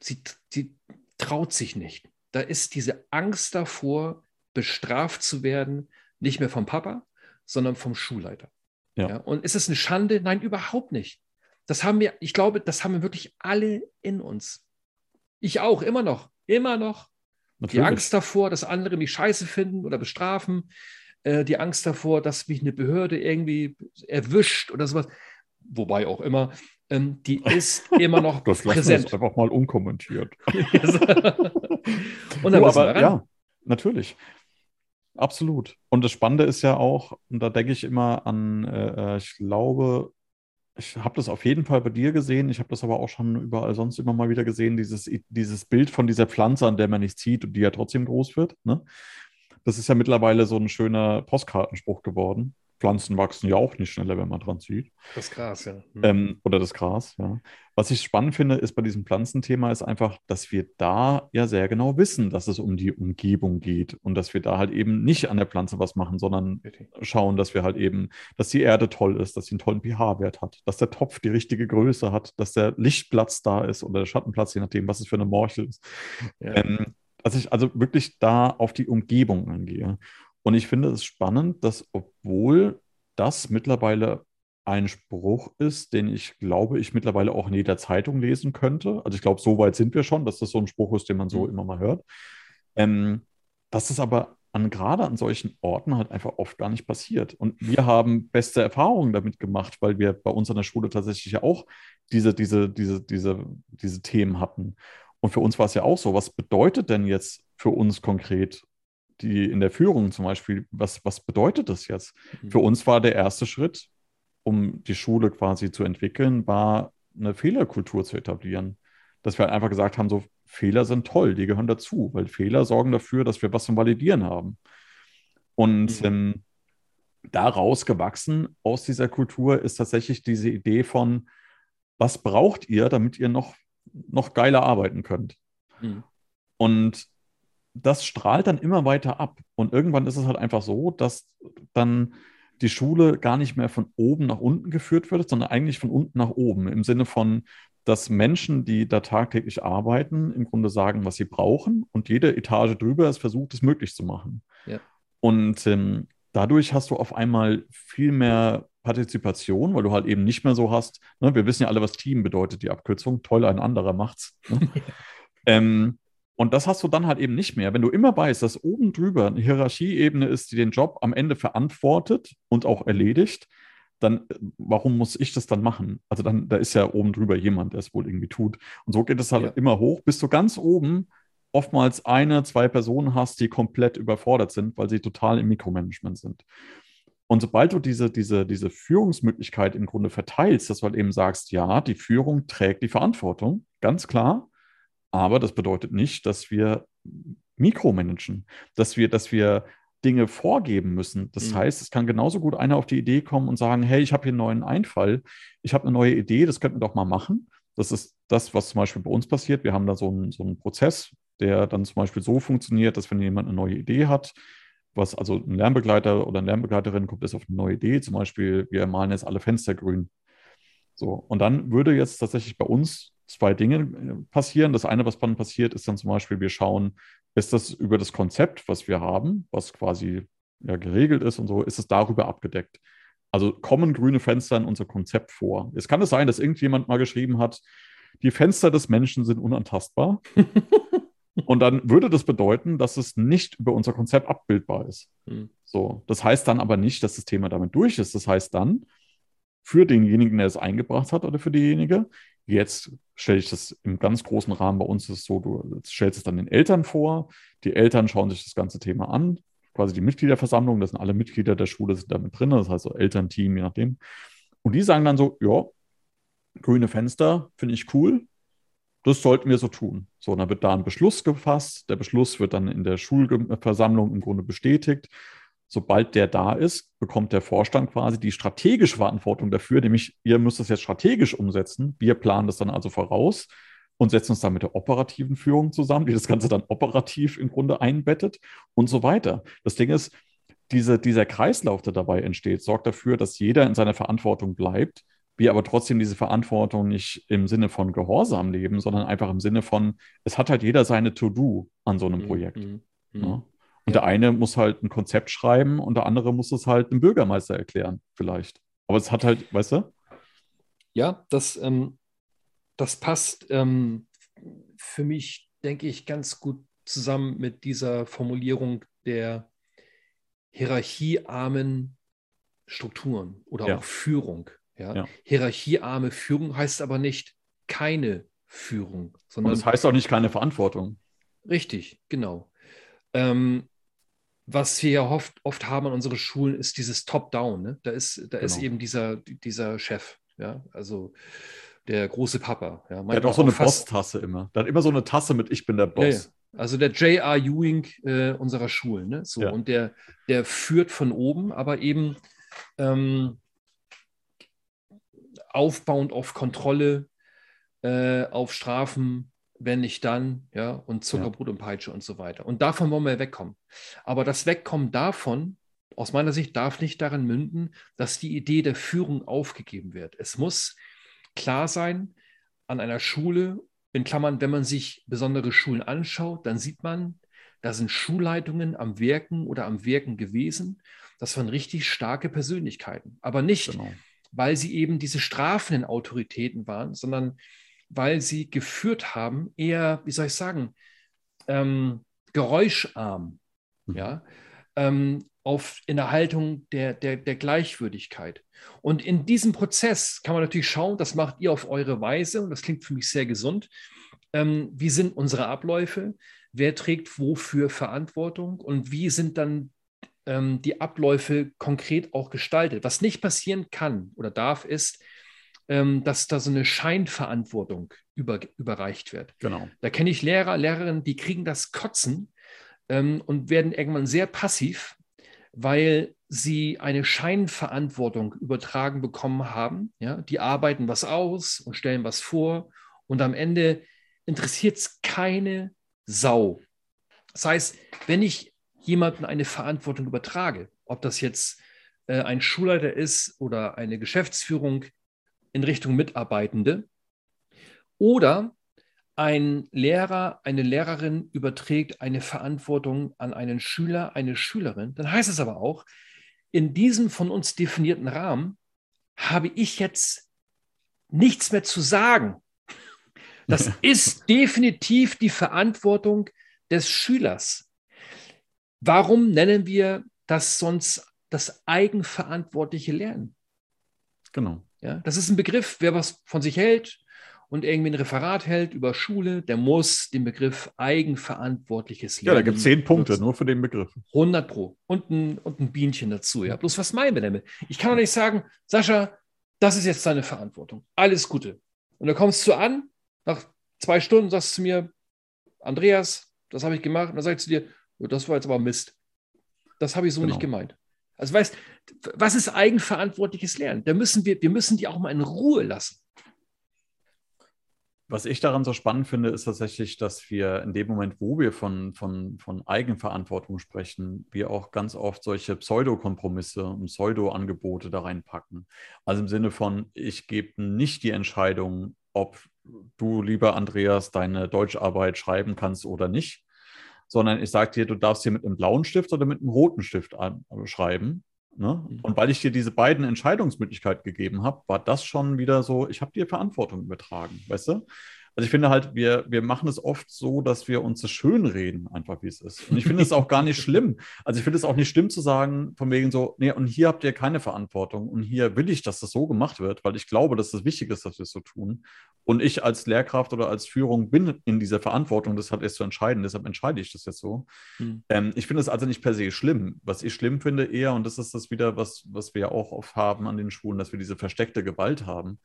sie, sie traut sich nicht. Da ist diese Angst davor, bestraft zu werden, nicht mehr vom Papa, sondern vom Schulleiter. Ja. ja. Und ist es eine Schande? Nein, überhaupt nicht. Das haben wir, ich glaube, das haben wir wirklich alle in uns. Ich auch, immer noch, immer noch. Natürlich. Die Angst davor, dass andere mich scheiße finden oder bestrafen. Äh, die Angst davor, dass mich eine Behörde irgendwie erwischt oder sowas. Wobei auch immer. Ähm, die ist immer noch das präsent. Das einfach mal unkommentiert. und dann oh, aber, ja, natürlich. Absolut. Und das Spannende ist ja auch, und da denke ich immer an, äh, äh ich glaube, ich habe das auf jeden Fall bei dir gesehen. Ich habe das aber auch schon überall sonst immer mal wieder gesehen, dieses, dieses Bild von dieser Pflanze, an der man nichts sieht und die ja trotzdem groß wird. Ne? Das ist ja mittlerweile so ein schöner Postkartenspruch geworden. Pflanzen wachsen ja auch nicht schneller, wenn man dran zieht. Das Gras, ja. Mhm. Ähm, oder das Gras, ja. Was ich spannend finde, ist bei diesem Pflanzenthema, ist einfach, dass wir da ja sehr genau wissen, dass es um die Umgebung geht und dass wir da halt eben nicht an der Pflanze was machen, sondern schauen, dass wir halt eben, dass die Erde toll ist, dass sie einen tollen pH-Wert hat, dass der Topf die richtige Größe hat, dass der Lichtplatz da ist oder der Schattenplatz, je nachdem, was es für eine Morchel ist. Ja. Ähm, dass ich also wirklich da auf die Umgebung angehe. Und ich finde es spannend, dass obwohl das mittlerweile ein Spruch ist, den ich glaube, ich mittlerweile auch in jeder Zeitung lesen könnte. Also ich glaube, so weit sind wir schon, dass das so ein Spruch ist, den man so mhm. immer mal hört. Ähm, dass es aber an, gerade an solchen Orten halt einfach oft gar nicht passiert. Und wir haben beste Erfahrungen damit gemacht, weil wir bei uns an der Schule tatsächlich ja auch diese, diese, diese, diese, diese Themen hatten. Und für uns war es ja auch so, was bedeutet denn jetzt für uns konkret die in der Führung zum Beispiel, was, was bedeutet das jetzt? Mhm. Für uns war der erste Schritt, um die Schule quasi zu entwickeln, war eine Fehlerkultur zu etablieren. Dass wir halt einfach gesagt haben, so Fehler sind toll, die gehören dazu, weil Fehler sorgen dafür, dass wir was zum Validieren haben. Und mhm. ähm, daraus gewachsen aus dieser Kultur ist tatsächlich diese Idee von, was braucht ihr, damit ihr noch, noch geiler arbeiten könnt? Mhm. Und das strahlt dann immer weiter ab. Und irgendwann ist es halt einfach so, dass dann die Schule gar nicht mehr von oben nach unten geführt wird, sondern eigentlich von unten nach oben. Im Sinne von, dass Menschen, die da tagtäglich arbeiten, im Grunde sagen, was sie brauchen und jede Etage drüber ist versucht, es möglich zu machen. Ja. Und ähm, dadurch hast du auf einmal viel mehr Partizipation, weil du halt eben nicht mehr so hast, ne, wir wissen ja alle, was Team bedeutet, die Abkürzung, toll, ein anderer macht's. Ne? ähm, und das hast du dann halt eben nicht mehr. Wenn du immer weißt, dass oben drüber eine Hierarchieebene ist, die den Job am Ende verantwortet und auch erledigt, dann äh, warum muss ich das dann machen? Also dann, da ist ja oben drüber jemand, der es wohl irgendwie tut. Und so geht es halt ja. immer hoch, bis du ganz oben oftmals eine, zwei Personen hast, die komplett überfordert sind, weil sie total im Mikromanagement sind. Und sobald du diese, diese, diese Führungsmöglichkeit im Grunde verteilst, dass du halt eben sagst, ja, die Führung trägt die Verantwortung, ganz klar, aber das bedeutet nicht, dass wir mikromanagen, dass wir, dass wir Dinge vorgeben müssen. Das mhm. heißt, es kann genauso gut einer auf die Idee kommen und sagen, hey, ich habe hier einen neuen Einfall, ich habe eine neue Idee, das könnten wir doch mal machen. Das ist das, was zum Beispiel bei uns passiert. Wir haben da so einen, so einen Prozess, der dann zum Beispiel so funktioniert, dass wenn jemand eine neue Idee hat, was also ein Lernbegleiter oder eine Lernbegleiterin kommt jetzt auf eine neue Idee, zum Beispiel, wir malen jetzt alle Fenster grün. So, und dann würde jetzt tatsächlich bei uns zwei Dinge äh, passieren. Das eine, was dann passiert, ist dann zum Beispiel, wir schauen, ist das über das Konzept, was wir haben, was quasi ja, geregelt ist und so, ist es darüber abgedeckt. Also kommen grüne Fenster in unser Konzept vor. Es kann es sein, dass irgendjemand mal geschrieben hat, die Fenster des Menschen sind unantastbar. und dann würde das bedeuten, dass es nicht über unser Konzept abbildbar ist. Hm. So, das heißt dann aber nicht, dass das Thema damit durch ist. Das heißt dann, für denjenigen, der es eingebracht hat oder für diejenige, Jetzt stelle ich das im ganz großen Rahmen. Bei uns ist so, du stellst es dann den Eltern vor. Die Eltern schauen sich das ganze Thema an. Quasi die Mitgliederversammlung, das sind alle Mitglieder der Schule, sind damit drin. Das heißt so Elternteam, je nachdem. Und die sagen dann so: Ja, grüne Fenster finde ich cool. Das sollten wir so tun. So, dann wird da ein Beschluss gefasst. Der Beschluss wird dann in der Schulversammlung im Grunde bestätigt sobald der da ist, bekommt der Vorstand quasi die strategische Verantwortung dafür, nämlich ihr müsst das jetzt strategisch umsetzen. Wir planen das dann also voraus. und setzen uns dann mit der operativen Führung zusammen, die das Ganze dann operativ im Grunde einbettet und so weiter. Das Ding ist, diese, dieser Kreislauf, der dabei entsteht, sorgt dafür, dass jeder in seiner Verantwortung bleibt, wir aber trotzdem diese Verantwortung nicht im Sinne von Gehorsam leben, sondern einfach im Sinne von, es hat halt jeder seine To-Do an so einem mhm, Projekt. Mhm. Mhm. Ja? Und ja. der eine muss halt ein Konzept schreiben und der andere muss es halt dem Bürgermeister erklären, vielleicht. Aber es hat halt, weißt du? Ja, das, ähm, das passt ähm, für mich, denke ich, ganz gut zusammen mit dieser Formulierung der hierarchiearmen Strukturen oder ja. auch Führung. Ja? ja? Hierarchiearme Führung heißt aber nicht keine Führung, sondern. Und das heißt auch nicht keine Verantwortung. Richtig, genau. Ähm, was wir ja oft, oft haben an unseren Schulen, ist dieses Top-Down. Ne? Da, ist, da genau. ist eben dieser, dieser Chef, ja, also der große Papa. Ja. Der hat auch so eine Boss-Tasse immer. Der hat immer so eine Tasse mit Ich bin der Boss. Ja, ja. Also der J.R. Ewing äh, unserer Schulen. Ne? So, Und der, der führt von oben, aber eben ähm, aufbauend auf Kontrolle, äh, auf Strafen, wenn nicht dann, ja, und Zuckerbrot ja. und Peitsche und so weiter. Und davon wollen wir wegkommen. Aber das Wegkommen davon, aus meiner Sicht, darf nicht daran münden, dass die Idee der Führung aufgegeben wird. Es muss klar sein, an einer Schule, in Klammern, wenn man sich besondere Schulen anschaut, dann sieht man, da sind Schulleitungen am Wirken oder am Wirken gewesen. Das waren richtig starke Persönlichkeiten. Aber nicht, genau. weil sie eben diese strafenden Autoritäten waren, sondern weil sie geführt haben, eher, wie soll ich sagen, ähm, geräuscharm, mhm. ja, ähm, auf, in der Haltung der, der, der Gleichwürdigkeit. Und in diesem Prozess kann man natürlich schauen, das macht ihr auf eure Weise, und das klingt für mich sehr gesund. Ähm, wie sind unsere Abläufe? Wer trägt wofür Verantwortung? Und wie sind dann ähm, die Abläufe konkret auch gestaltet? Was nicht passieren kann oder darf, ist, ähm, dass da so eine Scheinverantwortung über, überreicht wird. Genau. Da kenne ich Lehrer, Lehrerinnen, die kriegen das Kotzen ähm, und werden irgendwann sehr passiv, weil sie eine Scheinverantwortung übertragen bekommen haben. Ja? Die arbeiten was aus und stellen was vor und am Ende interessiert es keine Sau. Das heißt, wenn ich jemandem eine Verantwortung übertrage, ob das jetzt äh, ein Schulleiter ist oder eine Geschäftsführung, in Richtung Mitarbeitende. Oder ein Lehrer, eine Lehrerin überträgt eine Verantwortung an einen Schüler, eine Schülerin. Dann heißt es aber auch, in diesem von uns definierten Rahmen habe ich jetzt nichts mehr zu sagen. Das ist definitiv die Verantwortung des Schülers. Warum nennen wir das sonst das eigenverantwortliche Lernen? Genau. Ja, das ist ein Begriff, wer was von sich hält und irgendwie ein Referat hält über Schule, der muss den Begriff eigenverantwortliches Lernen. Ja, da gibt es zehn Punkte nutzen. nur für den Begriff. 100 Pro. Und ein, und ein Bienchen dazu. Ja, bloß was meinen wir damit? Ich kann doch nicht sagen, Sascha, das ist jetzt deine Verantwortung. Alles Gute. Und da kommst du an, nach zwei Stunden sagst du zu mir, Andreas, das habe ich gemacht. Und dann sagst du dir, das war jetzt aber Mist. Das habe ich so genau. nicht gemeint. Also weißt, was ist eigenverantwortliches Lernen? Da müssen wir, wir müssen die auch mal in Ruhe lassen. Was ich daran so spannend finde, ist tatsächlich, dass wir in dem Moment, wo wir von, von, von Eigenverantwortung sprechen, wir auch ganz oft solche Pseudokompromisse und Pseudo-Angebote da reinpacken. Also im Sinne von, ich gebe nicht die Entscheidung, ob du, lieber Andreas, deine Deutscharbeit schreiben kannst oder nicht, sondern ich sage dir, du darfst hier mit einem blauen Stift oder mit einem roten Stift schreiben. Ne? Mhm. Und weil ich dir diese beiden Entscheidungsmöglichkeiten gegeben habe, war das schon wieder so, ich habe dir Verantwortung übertragen, weißt du? Also ich finde halt, wir, wir machen es oft so, dass wir uns das schönreden, einfach wie es ist. Und ich finde es auch gar nicht schlimm. Also ich finde es auch nicht schlimm zu sagen, von wegen so, nee, und hier habt ihr keine Verantwortung und hier will ich, dass das so gemacht wird, weil ich glaube, dass das wichtig ist, dass wir es so tun. Und ich als Lehrkraft oder als Führung bin in dieser Verantwortung, das hat erst zu entscheiden, deshalb entscheide ich das jetzt so. Mhm. Ähm, ich finde es also nicht per se schlimm. Was ich schlimm finde eher, und das ist das wieder, was, was wir ja auch oft haben an den Schulen, dass wir diese versteckte Gewalt haben,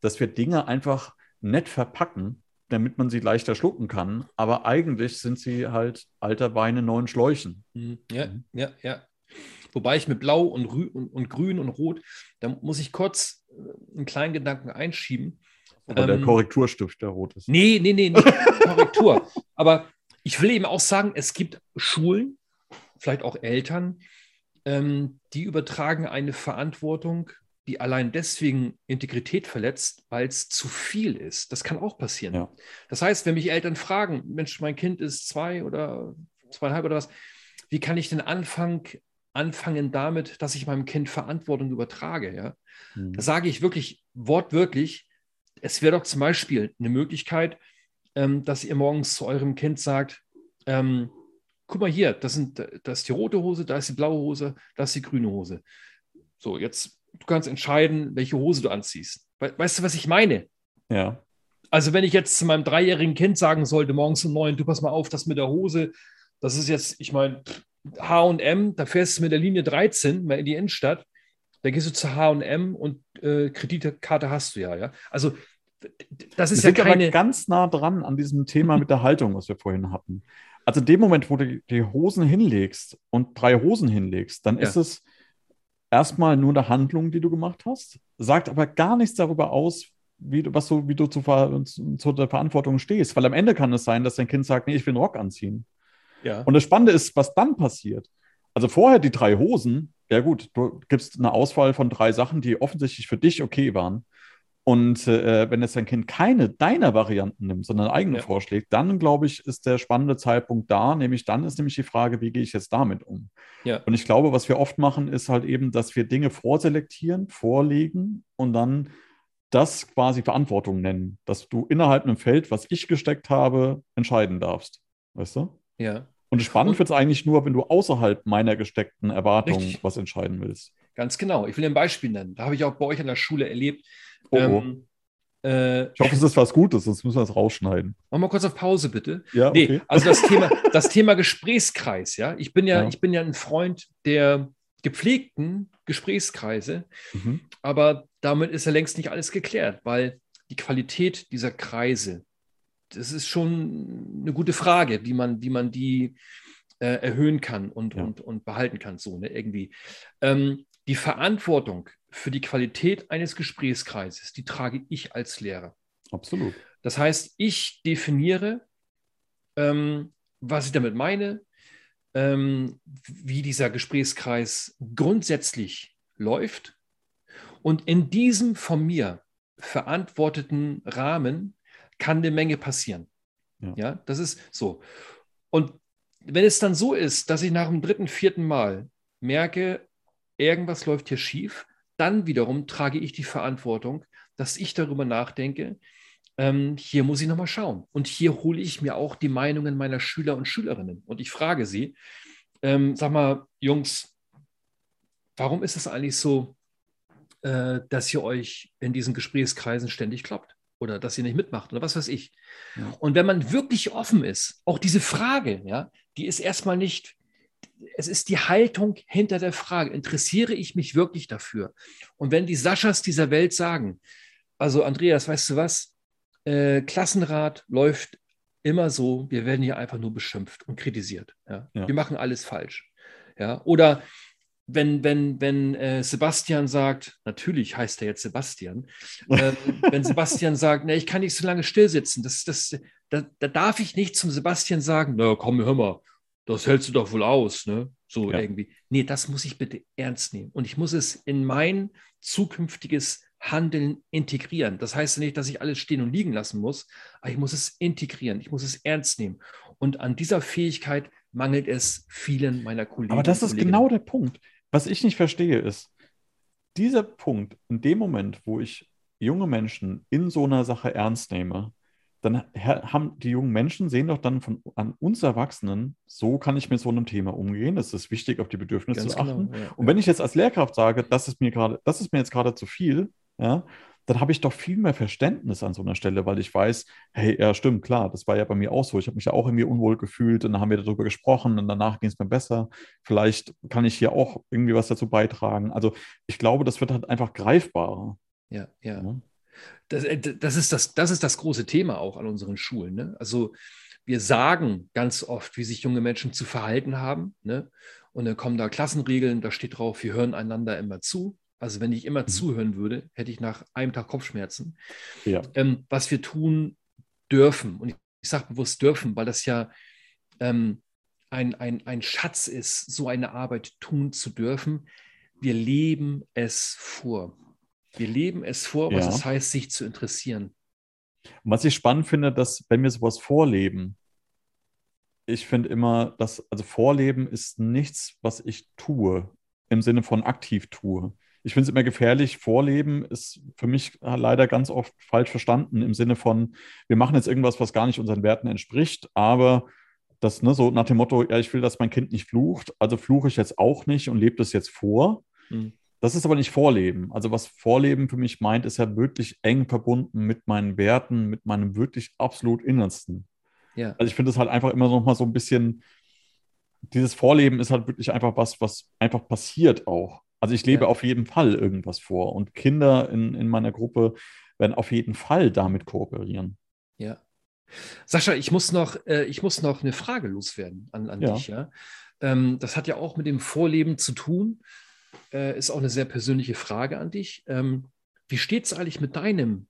dass wir Dinge einfach nett verpacken, damit man sie leichter schlucken kann. Aber eigentlich sind sie halt alter Wein in neuen Schläuchen. Mhm. Ja, mhm. ja, ja. Wobei ich mit Blau und, und, und, Grün und Rot, da muss ich kurz einen kleinen Gedanken einschieben. Aber ähm, der Korrekturstift, der rot ist. Nee, nee, nee, nicht Korrektur. Aber ich will eben auch sagen, es gibt Schulen, vielleicht auch Eltern, ähm, die übertragen eine Verantwortung, die allein deswegen Integrität verletzt, weil es zu viel ist. Das kann auch passieren. Ja. Das heißt, wenn mich Eltern fragen, Mensch, mein Kind ist zwei oder zweieinhalb oder was, wie kann ich denn anfangen, anfangen damit, dass ich meinem Kind Verantwortung übertrage? Ja? Mhm. Da sage ich wirklich wortwörtlich, es wäre doch zum Beispiel eine Möglichkeit, ähm, dass ihr morgens zu eurem Kind sagt, ähm, guck mal hier, das, sind, das ist die rote Hose, da ist die blaue Hose, da ist die grüne Hose. So, jetzt, du kannst entscheiden, welche Hose du anziehst. We weißt du, was ich meine? Ja. Also, wenn ich jetzt zu meinem dreijährigen Kind sagen sollte, morgens um neun, du pass mal auf, das mit der Hose, das ist jetzt, ich meine, HM, da fährst du mit der Linie 13 mal in die Innenstadt, da gehst du zu HM und äh, Kreditkarte hast du ja, ja. Also das ist wir ja sind keine... aber ganz nah dran an diesem Thema mit der Haltung, was wir vorhin hatten. Also in dem Moment, wo du die Hosen hinlegst und drei Hosen hinlegst, dann ja. ist es erstmal nur eine Handlung, die du gemacht hast, sagt aber gar nichts darüber aus, wie du, was du, wie du zu, zu, zu der Verantwortung stehst. Weil am Ende kann es sein, dass dein Kind sagt, nee, ich will einen Rock anziehen. Ja. Und das Spannende ist, was dann passiert. Also vorher die drei Hosen, ja gut, du gibst eine Auswahl von drei Sachen, die offensichtlich für dich okay waren. Und äh, wenn jetzt dein Kind keine deiner Varianten nimmt, sondern eigene ja. vorschlägt, dann glaube ich, ist der spannende Zeitpunkt da. Nämlich dann ist nämlich die Frage, wie gehe ich jetzt damit um? Ja. Und ich glaube, was wir oft machen, ist halt eben, dass wir Dinge vorselektieren, vorlegen und dann das quasi Verantwortung nennen, dass du innerhalb einem Feld, was ich gesteckt habe, entscheiden darfst. Weißt du? Ja. Und spannend wird es eigentlich nur, wenn du außerhalb meiner gesteckten Erwartungen was entscheiden willst. Ganz genau. Ich will ein Beispiel nennen. Da habe ich auch bei euch an der Schule erlebt. Oh, oh. Ähm, äh, ich hoffe, es ist was Gutes, sonst müssen wir es rausschneiden. Mach mal kurz auf Pause, bitte. Ja, okay. nee, also das Thema, das Thema Gesprächskreis, ja. Ich bin ja, ja, ich bin ja ein Freund der gepflegten Gesprächskreise, mhm. aber damit ist ja längst nicht alles geklärt, weil die Qualität dieser Kreise, das ist schon eine gute Frage, wie man, wie man die äh, erhöhen kann und, ja. und, und behalten kann, so ne, irgendwie. Ähm, die Verantwortung für die Qualität eines Gesprächskreises, die trage ich als Lehrer. Absolut. Das heißt, ich definiere, ähm, was ich damit meine, ähm, wie dieser Gesprächskreis grundsätzlich läuft. Und in diesem von mir verantworteten Rahmen kann eine Menge passieren. Ja. ja, das ist so. Und wenn es dann so ist, dass ich nach dem dritten, vierten Mal merke, irgendwas läuft hier schief, dann wiederum trage ich die Verantwortung, dass ich darüber nachdenke, ähm, hier muss ich nochmal schauen. Und hier hole ich mir auch die Meinungen meiner Schüler und Schülerinnen. Und ich frage sie, ähm, sag mal, Jungs, warum ist es eigentlich so, äh, dass ihr euch in diesen Gesprächskreisen ständig kloppt? Oder dass ihr nicht mitmacht oder was weiß ich. Ja. Und wenn man wirklich offen ist, auch diese Frage, ja, die ist erstmal nicht es ist die Haltung hinter der Frage, interessiere ich mich wirklich dafür? Und wenn die Saschas dieser Welt sagen, also Andreas, weißt du was, äh, Klassenrat läuft immer so, wir werden hier einfach nur beschimpft und kritisiert. Ja? ja. Wir machen alles falsch. Ja? Oder wenn, wenn, wenn äh, Sebastian sagt, natürlich heißt er jetzt Sebastian, äh, wenn Sebastian sagt, ne, ich kann nicht so lange stillsitzen, das, das, da, da darf ich nicht zum Sebastian sagen, na komm, hör mal, das hältst du doch wohl aus, ne? So ja. irgendwie. Nee, das muss ich bitte ernst nehmen. Und ich muss es in mein zukünftiges Handeln integrieren. Das heißt nicht, dass ich alles stehen und liegen lassen muss, aber ich muss es integrieren, ich muss es ernst nehmen. Und an dieser Fähigkeit mangelt es vielen meiner Kollegen. Aber das ist genau der Punkt. Was ich nicht verstehe, ist, dieser Punkt, in dem Moment, wo ich junge Menschen in so einer Sache ernst nehme, dann haben die jungen Menschen sehen doch dann von an uns Erwachsenen, so kann ich mit so einem Thema umgehen. Es ist wichtig, auf die Bedürfnisse Ganz zu genau, achten. Genau, ja, und wenn ich jetzt als Lehrkraft sage, das ist mir gerade, das ist mir jetzt gerade zu viel, ja, dann habe ich doch viel mehr Verständnis an so einer Stelle, weil ich weiß, hey, ja, stimmt, klar, das war ja bei mir auch so. Ich habe mich ja auch irgendwie unwohl gefühlt und dann haben wir darüber gesprochen und danach ging es mir besser. Vielleicht kann ich hier auch irgendwie was dazu beitragen. Also ich glaube, das wird halt einfach greifbarer. Ja, ja. ja. Das, äh, das, ist das, das ist das große Thema auch an unseren Schulen. Ne? Also wir sagen ganz oft, wie sich junge Menschen zu verhalten haben. Ne? Und dann kommen da Klassenregeln, da steht drauf, wir hören einander immer zu. Also wenn ich immer mhm. zuhören würde, hätte ich nach einem Tag Kopfschmerzen. Ja. Ähm, was wir tun dürfen, und ich, ich sage bewusst dürfen, weil das ja ähm, ein, ein, ein Schatz ist, so eine Arbeit tun zu dürfen. Wir leben es vor. Wir leben es vor, was ja. es heißt, sich zu interessieren. Und was ich spannend finde, dass wenn wir sowas vorleben, ich finde immer, dass, also Vorleben ist nichts, was ich tue, im Sinne von aktiv tue. Ich finde es immer gefährlich. Vorleben ist für mich leider ganz oft falsch verstanden, im Sinne von, wir machen jetzt irgendwas, was gar nicht unseren Werten entspricht, aber das, ne, so nach dem Motto, ja, ich will, dass mein Kind nicht flucht, also fluche ich jetzt auch nicht und lebe das jetzt vor. Mhm. Das ist aber nicht Vorleben. Also was Vorleben für mich meint, ist ja wirklich eng verbunden mit meinen Werten, mit meinem wirklich absolut Innersten. Ja. Also ich finde es halt einfach immer noch mal so ein bisschen, dieses Vorleben ist halt wirklich einfach was, was einfach passiert auch. Also ich lebe ja. auf jeden Fall irgendwas vor und Kinder in, in meiner Gruppe werden auf jeden Fall damit kooperieren. Ja. Sascha, ich muss noch, äh, ich muss noch eine Frage loswerden an, an ja. dich. Ja? Ähm, das hat ja auch mit dem Vorleben zu tun äh, ist auch eine sehr persönliche Frage an dich. Ähm, wie steht es eigentlich mit deinem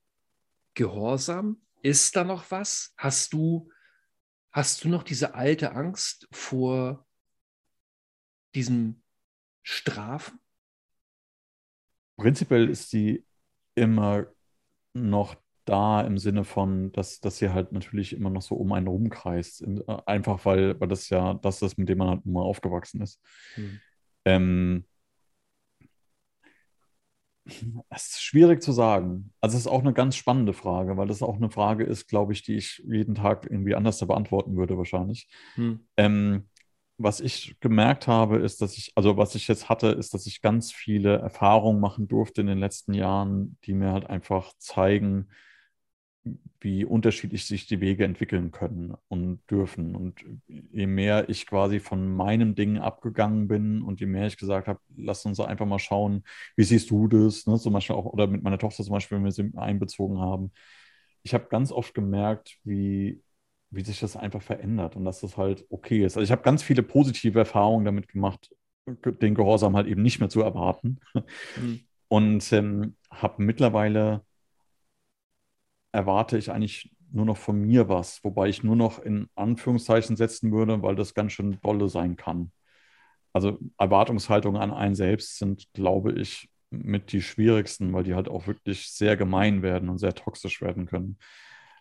Gehorsam? Ist da noch was? Hast du, hast du noch diese alte Angst vor diesem Strafen? Prinzipiell ist sie immer noch da im Sinne von, dass, dass sie halt natürlich immer noch so um einen rumkreist. Äh, einfach weil, weil das ja das ist, mit dem man halt immer aufgewachsen ist. Hm. Ähm, es ist schwierig zu sagen. Also es ist auch eine ganz spannende Frage, weil das auch eine Frage ist, glaube ich, die ich jeden Tag irgendwie anders beantworten würde wahrscheinlich. Hm. Ähm, was ich gemerkt habe, ist, dass ich, also was ich jetzt hatte, ist, dass ich ganz viele Erfahrungen machen durfte in den letzten Jahren, die mir halt einfach zeigen, wie unterschiedlich sich die Wege entwickeln können und dürfen. Und je mehr ich quasi von meinem Ding abgegangen bin und je mehr ich gesagt habe, lass uns einfach mal schauen, wie siehst du das? Ne? Zum Beispiel auch, oder mit meiner Tochter zum Beispiel, wenn wir sie einbezogen haben. Ich habe ganz oft gemerkt, wie, wie sich das einfach verändert und dass das halt okay ist. Also ich habe ganz viele positive Erfahrungen damit gemacht, den Gehorsam halt eben nicht mehr zu erwarten. Mhm. Und ähm, habe mittlerweile erwarte ich eigentlich nur noch von mir was, wobei ich nur noch in Anführungszeichen setzen würde, weil das ganz schön dolle sein kann. Also Erwartungshaltungen an einen selbst sind, glaube ich, mit die schwierigsten, weil die halt auch wirklich sehr gemein werden und sehr toxisch werden können.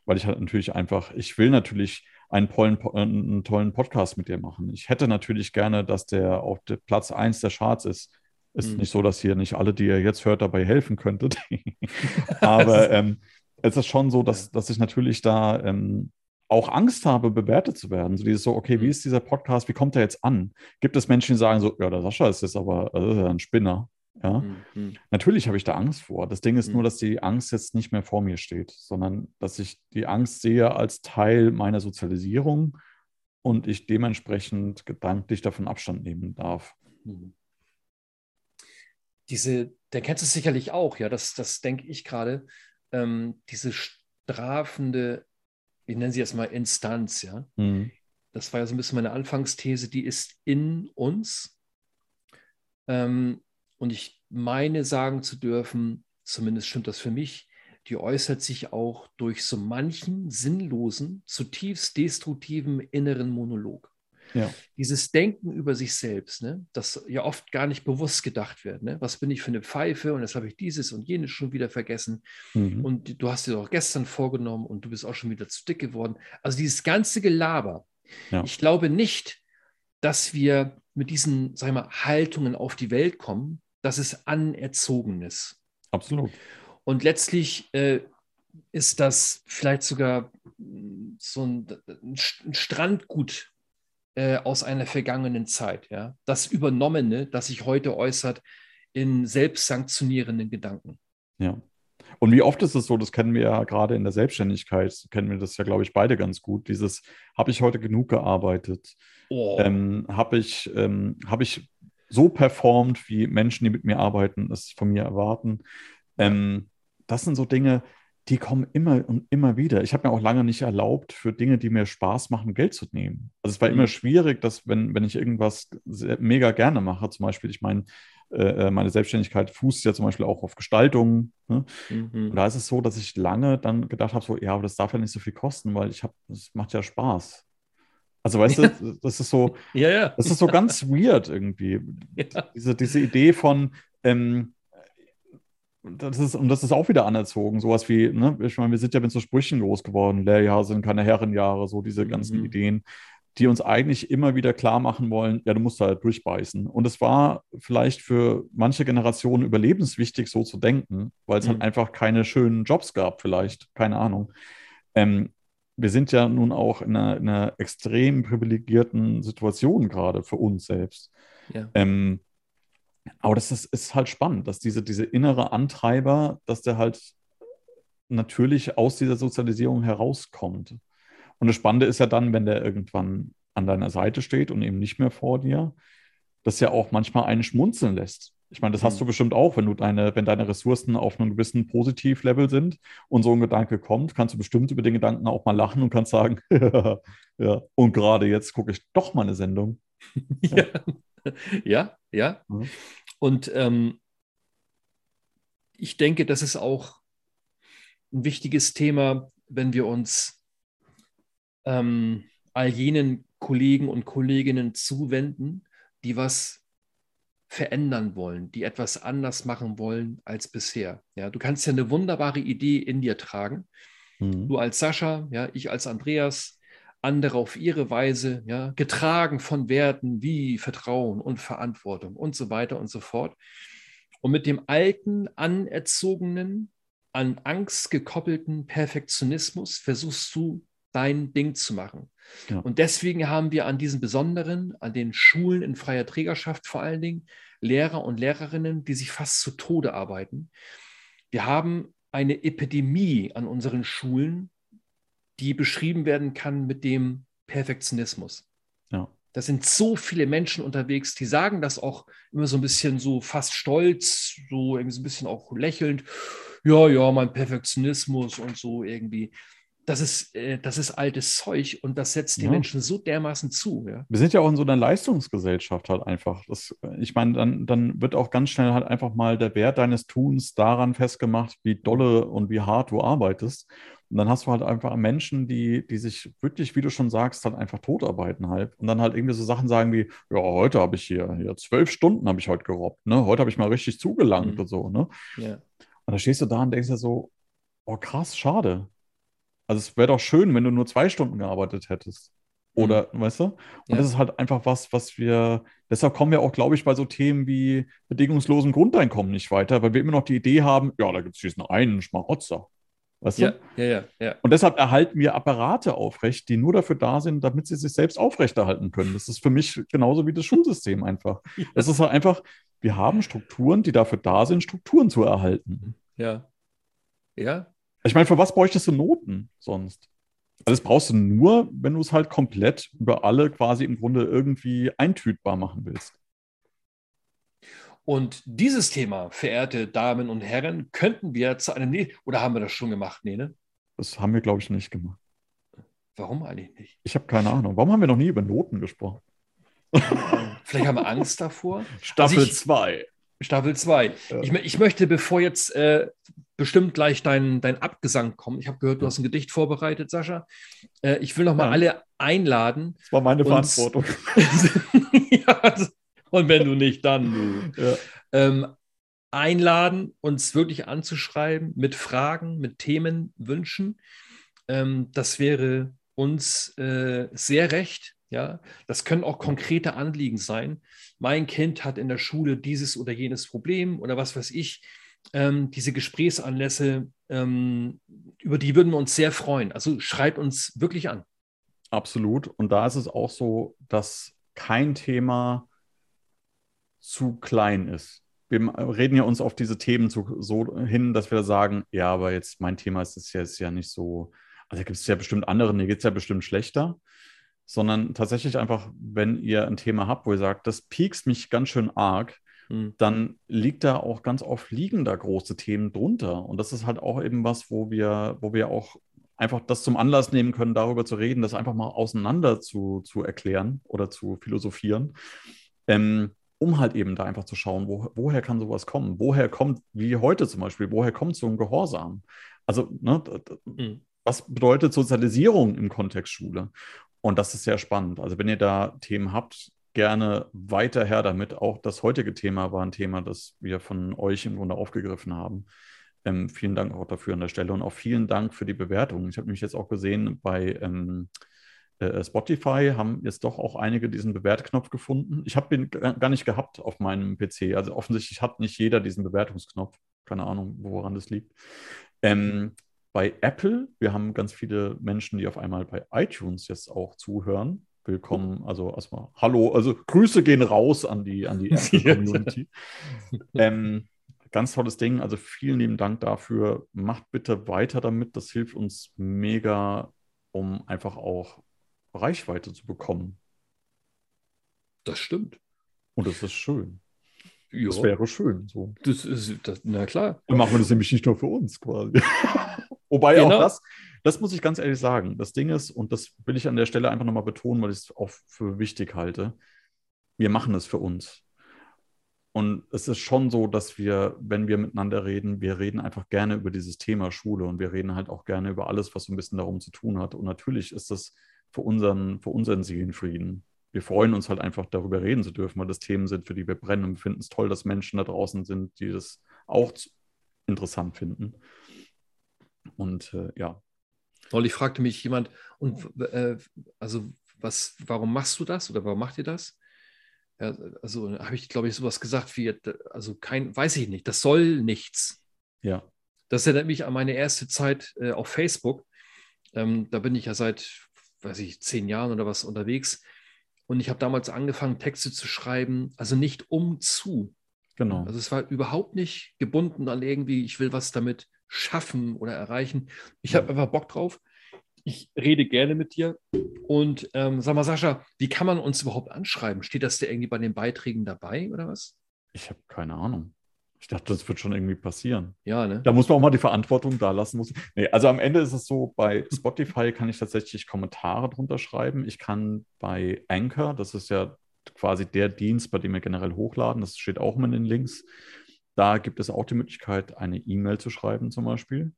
Weil ich halt natürlich einfach, ich will natürlich einen tollen, einen tollen Podcast mit dir machen. Ich hätte natürlich gerne, dass der auf der Platz 1 der Charts ist. Ist mhm. nicht so, dass ihr nicht alle, die ihr jetzt hört, dabei helfen könntet. Aber ähm, es ist schon so, dass, dass ich natürlich da ähm, auch Angst habe, bewertet zu werden. So dieses so, okay, wie mhm. ist dieser Podcast, wie kommt er jetzt an? Gibt es Menschen, die sagen so, ja, der Sascha ist jetzt aber ja ein Spinner. Ja, mhm. natürlich habe ich da Angst vor. Das Ding ist mhm. nur, dass die Angst jetzt nicht mehr vor mir steht, sondern dass ich die Angst sehe als Teil meiner Sozialisierung und ich dementsprechend gedanklich davon Abstand nehmen darf. Mhm. Diese, der kennst du sicherlich auch, ja, das, das denke ich gerade ähm, diese strafende, ich nenne sie jetzt mal Instanz, ja. Mhm. Das war ja so ein bisschen meine Anfangsthese, die ist in uns. Ähm, und ich meine sagen zu dürfen, zumindest stimmt das für mich, die äußert sich auch durch so manchen sinnlosen, zutiefst destruktiven inneren Monolog. Ja. Dieses Denken über sich selbst, ne, das ja oft gar nicht bewusst gedacht wird. Ne? Was bin ich für eine Pfeife und jetzt habe ich dieses und jenes schon wieder vergessen. Mhm. Und du hast dir auch gestern vorgenommen und du bist auch schon wieder zu dick geworden. Also dieses ganze Gelaber. Ja. Ich glaube nicht, dass wir mit diesen, sag ich mal, Haltungen auf die Welt kommen, dass es anerzogenes. Absolut. Und letztlich äh, ist das vielleicht sogar so ein, ein Strandgut äh, aus einer vergangenen Zeit. Ja? Das Übernommene, das sich heute äußert in selbstsanktionierenden Gedanken. Ja. Und wie oft ist es so, das kennen wir ja gerade in der Selbstständigkeit, kennen wir das ja, glaube ich, beide ganz gut, dieses, habe ich heute genug gearbeitet? Oh. Ähm, habe ich, ähm, hab ich so performt, wie Menschen, die mit mir arbeiten, es von mir erwarten? Ähm, das sind so Dinge, die kommen immer und immer wieder. Ich habe mir auch lange nicht erlaubt, für Dinge, die mir Spaß machen, Geld zu nehmen. Also es war mhm. immer schwierig, dass wenn, wenn ich irgendwas sehr, mega gerne mache, zum Beispiel, ich meine, äh, äh, meine Selbstständigkeit fußt ja zum Beispiel auch auf Gestaltung. Ne? Mhm. Und da ist es so, dass ich lange dann gedacht habe, so, ja, aber das darf ja nicht so viel kosten, weil ich habe, das macht ja Spaß. Also weißt du, das ist so, ja, ja. das ist so ganz weird irgendwie. Ja. Diese, diese Idee von, ähm, das ist, und das ist auch wieder anerzogen, sowas wie, ne, ich meine, wir sind ja mit so Sprüchen groß geworden, Lehrjahre sind keine Herrenjahre, so diese ganzen mhm. Ideen die uns eigentlich immer wieder klar machen wollen, ja, du musst halt durchbeißen. Und es war vielleicht für manche Generationen überlebenswichtig, so zu denken, weil es halt mhm. halt einfach keine schönen Jobs gab, vielleicht, keine Ahnung. Ähm, wir sind ja nun auch in einer, in einer extrem privilegierten Situation gerade für uns selbst. Ja. Ähm, aber das ist, ist, halt spannend, dass diese, diese innere Antreiber, dass der halt natürlich aus dieser Sozialisierung herauskommt. Und das Spannende ist ja dann, wenn der irgendwann an deiner Seite steht und eben nicht mehr vor dir, dass ja auch manchmal einen schmunzeln lässt. Ich meine, das hast du mhm. bestimmt auch, wenn du deine, wenn deine Ressourcen auf einem gewissen Positivlevel sind und so ein Gedanke kommt, kannst du bestimmt über den Gedanken auch mal lachen und kannst sagen, ja, und gerade jetzt gucke ich doch mal eine Sendung. ja, ja. ja. Mhm. Und ähm, ich denke, das ist auch ein wichtiges Thema, wenn wir uns ähm, all jenen Kollegen und Kolleginnen zuwenden, die was verändern wollen, die etwas anders machen wollen als bisher. Ja, du kannst ja eine wunderbare Idee in dir tragen. Mhm. Du als Sascha, ja, ich als Andreas, andere auf ihre Weise, ja, getragen von Werten wie Vertrauen und Verantwortung und so weiter und so fort. Und mit dem alten, anerzogenen, an Angst gekoppelten Perfektionismus versuchst du dein Ding zu machen. Ja. Und deswegen haben wir an diesen besonderen, an den Schulen in freier Trägerschaft vor allen Dingen, Lehrer und Lehrerinnen, die sich fast zu Tode arbeiten. Wir haben eine Epidemie an unseren Schulen, die beschrieben werden kann mit dem Perfektionismus. Ja. Da sind so viele Menschen unterwegs, die sagen das auch immer so ein bisschen so fast stolz, so irgendwie so ein bisschen auch lächelnd. Ja, ja, mein Perfektionismus und so irgendwie das ist, äh, das ist altes Zeug und das setzt die ja. Menschen so dermaßen zu. Ja? Wir sind ja auch in so einer Leistungsgesellschaft halt einfach. Das, ich meine, dann, dann wird auch ganz schnell halt einfach mal der Wert deines Tuns daran festgemacht, wie dolle und wie hart du arbeitest. Und dann hast du halt einfach Menschen, die, die sich wirklich, wie du schon sagst, halt einfach totarbeiten halt. Und dann halt irgendwie so Sachen sagen wie, ja, heute habe ich hier, hier zwölf Stunden habe ich heute gerobbt, ne? Heute habe ich mal richtig zugelangt mhm. und so, ne? Ja. Und da stehst du da und denkst dir so, oh krass, schade. Also es wäre doch schön, wenn du nur zwei Stunden gearbeitet hättest. Oder, mhm. weißt du? Und ja. das ist halt einfach was, was wir, deshalb kommen wir auch, glaube ich, bei so Themen wie bedingungslosen Grundeinkommen nicht weiter, weil wir immer noch die Idee haben, ja, da gibt es diesen einen Schmarotzer. Weißt ja, du? Ja, ja, ja. Und deshalb erhalten wir Apparate aufrecht, die nur dafür da sind, damit sie sich selbst aufrechterhalten können. Das ist für mich genauso wie das Schulsystem einfach. Es ist halt einfach, wir haben Strukturen, die dafür da sind, Strukturen zu erhalten. Ja. Ja, ich meine, für was bräuchtest du Noten sonst? Also das brauchst du nur, wenn du es halt komplett über alle quasi im Grunde irgendwie eintütbar machen willst. Und dieses Thema, verehrte Damen und Herren, könnten wir zu einem, ne oder haben wir das schon gemacht, Nene? Das haben wir, glaube ich, nicht gemacht. Warum eigentlich nicht? Ich habe keine Ahnung. Warum haben wir noch nie über Noten gesprochen? Vielleicht haben wir Angst davor. Staffel 2. Also Staffel 2. Ja. Ich, ich, möchte, bevor jetzt äh, bestimmt gleich dein, dein Abgesang kommt, ich habe gehört, du hast ein Gedicht vorbereitet, Sascha. Äh, ich will noch mal ja. alle einladen. Das war meine Verantwortung. ja, und wenn du nicht, dann du. Ja. Ähm, einladen, uns wirklich anzuschreiben mit Fragen, mit Themen, Wünschen. Ähm, das wäre uns äh, sehr recht. Ja, das können auch konkrete Anliegen sein. Mein Kind hat in der Schule dieses oder jenes Problem oder was weiß ich. Ähm, diese Gesprächsanlässe, ähm, über die würden wir uns sehr freuen. Also schreibt uns wirklich an. Absolut. Und da ist es auch so, dass kein Thema zu klein ist. Wir reden ja uns auf diese Themen zu, so hin, dass wir sagen, ja, aber jetzt mein Thema ist es ja, ist ja nicht so, also gibt es ja bestimmt andere, mir geht es ja bestimmt schlechter sondern tatsächlich einfach, wenn ihr ein Thema habt, wo ihr sagt, das piekst mich ganz schön arg, mhm. dann liegt da auch ganz oft liegen da große Themen drunter. Und das ist halt auch eben was, wo wir, wo wir auch einfach das zum Anlass nehmen können, darüber zu reden, das einfach mal auseinander zu, zu erklären oder zu philosophieren. Ähm, um halt eben da einfach zu schauen, wo, woher kann sowas kommen? Woher kommt, wie heute zum Beispiel, woher kommt so ein Gehorsam? Also, ne, mhm. was bedeutet Sozialisierung im Kontext Schule? Und das ist sehr spannend. Also, wenn ihr da Themen habt, gerne weiter her damit. Auch das heutige Thema war ein Thema, das wir von euch im Grunde aufgegriffen haben. Ähm, vielen Dank auch dafür an der Stelle und auch vielen Dank für die Bewertung. Ich habe nämlich jetzt auch gesehen, bei ähm, äh, Spotify haben jetzt doch auch einige diesen Bewertknopf gefunden. Ich habe ihn gar nicht gehabt auf meinem PC. Also offensichtlich hat nicht jeder diesen Bewertungsknopf. Keine Ahnung, woran das liegt. Ähm, bei Apple, wir haben ganz viele Menschen, die auf einmal bei iTunes jetzt auch zuhören. Willkommen, also erstmal Hallo, also Grüße gehen raus an die, an die Apple-Community. ähm, ganz tolles Ding, also vielen lieben Dank dafür. Macht bitte weiter damit, das hilft uns mega, um einfach auch Reichweite zu bekommen. Das stimmt. Und das ist schön. Ja. Das wäre schön. So. Das ist, das, na klar. Dann machen wir das nämlich nicht nur für uns quasi. Wobei genau. auch das, das muss ich ganz ehrlich sagen. Das Ding ist, und das will ich an der Stelle einfach nochmal betonen, weil ich es auch für wichtig halte, wir machen es für uns. Und es ist schon so, dass wir, wenn wir miteinander reden, wir reden einfach gerne über dieses Thema Schule und wir reden halt auch gerne über alles, was so ein bisschen darum zu tun hat. Und natürlich ist das für unseren, für unseren Seelenfrieden. Wir freuen uns halt einfach darüber reden zu dürfen, weil das Themen sind, für die wir brennen und wir finden es toll, dass Menschen da draußen sind, die das auch interessant finden. Und äh, ja. Neulich fragte mich jemand, und äh, also was, warum machst du das oder warum macht ihr das? Ja, also habe ich, glaube ich, sowas gesagt wie, also kein, weiß ich nicht, das soll nichts. Ja. Das erinnert mich an meine erste Zeit äh, auf Facebook. Ähm, da bin ich ja seit weiß ich, zehn Jahren oder was unterwegs. Und ich habe damals angefangen, Texte zu schreiben, also nicht um zu. Genau. Also es war überhaupt nicht gebunden an irgendwie, ich will was damit schaffen oder erreichen. Ich ja. habe einfach Bock drauf. Ich rede gerne mit dir. Und ähm, sag mal, Sascha, wie kann man uns überhaupt anschreiben? Steht das da irgendwie bei den Beiträgen dabei oder was? Ich habe keine Ahnung. Ich dachte, das wird schon irgendwie passieren. Ja, ne? Da muss man auch mal die Verantwortung da lassen. Muss. Nee, also am Ende ist es so, bei Spotify kann ich tatsächlich Kommentare drunter schreiben. Ich kann bei Anchor, das ist ja quasi der Dienst, bei dem wir generell hochladen, das steht auch immer in den Links. Da gibt es auch die Möglichkeit, eine E-Mail zu schreiben, zum Beispiel.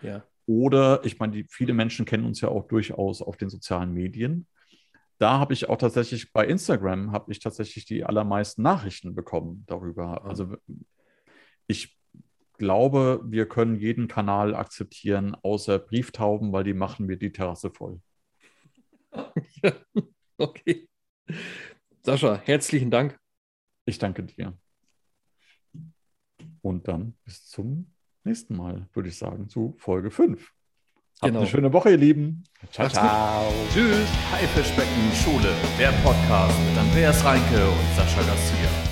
Ja. Oder, ich meine, die, viele Menschen kennen uns ja auch durchaus auf den sozialen Medien da habe ich auch tatsächlich bei Instagram habe ich tatsächlich die allermeisten Nachrichten bekommen darüber. Ah. Also ich glaube, wir können jeden Kanal akzeptieren, außer Brieftauben, weil die machen mir die Terrasse voll. Ja, okay. Sascha, herzlichen Dank. Ich danke dir. Und dann bis zum nächsten Mal, würde ich sagen, zu Folge 5. Habt genau. eine schöne Woche, ihr Lieben. Ciao, ciao. Tschüss. Haifischbecken Schule, der Podcast mit Andreas Reinke und Sascha Garcia.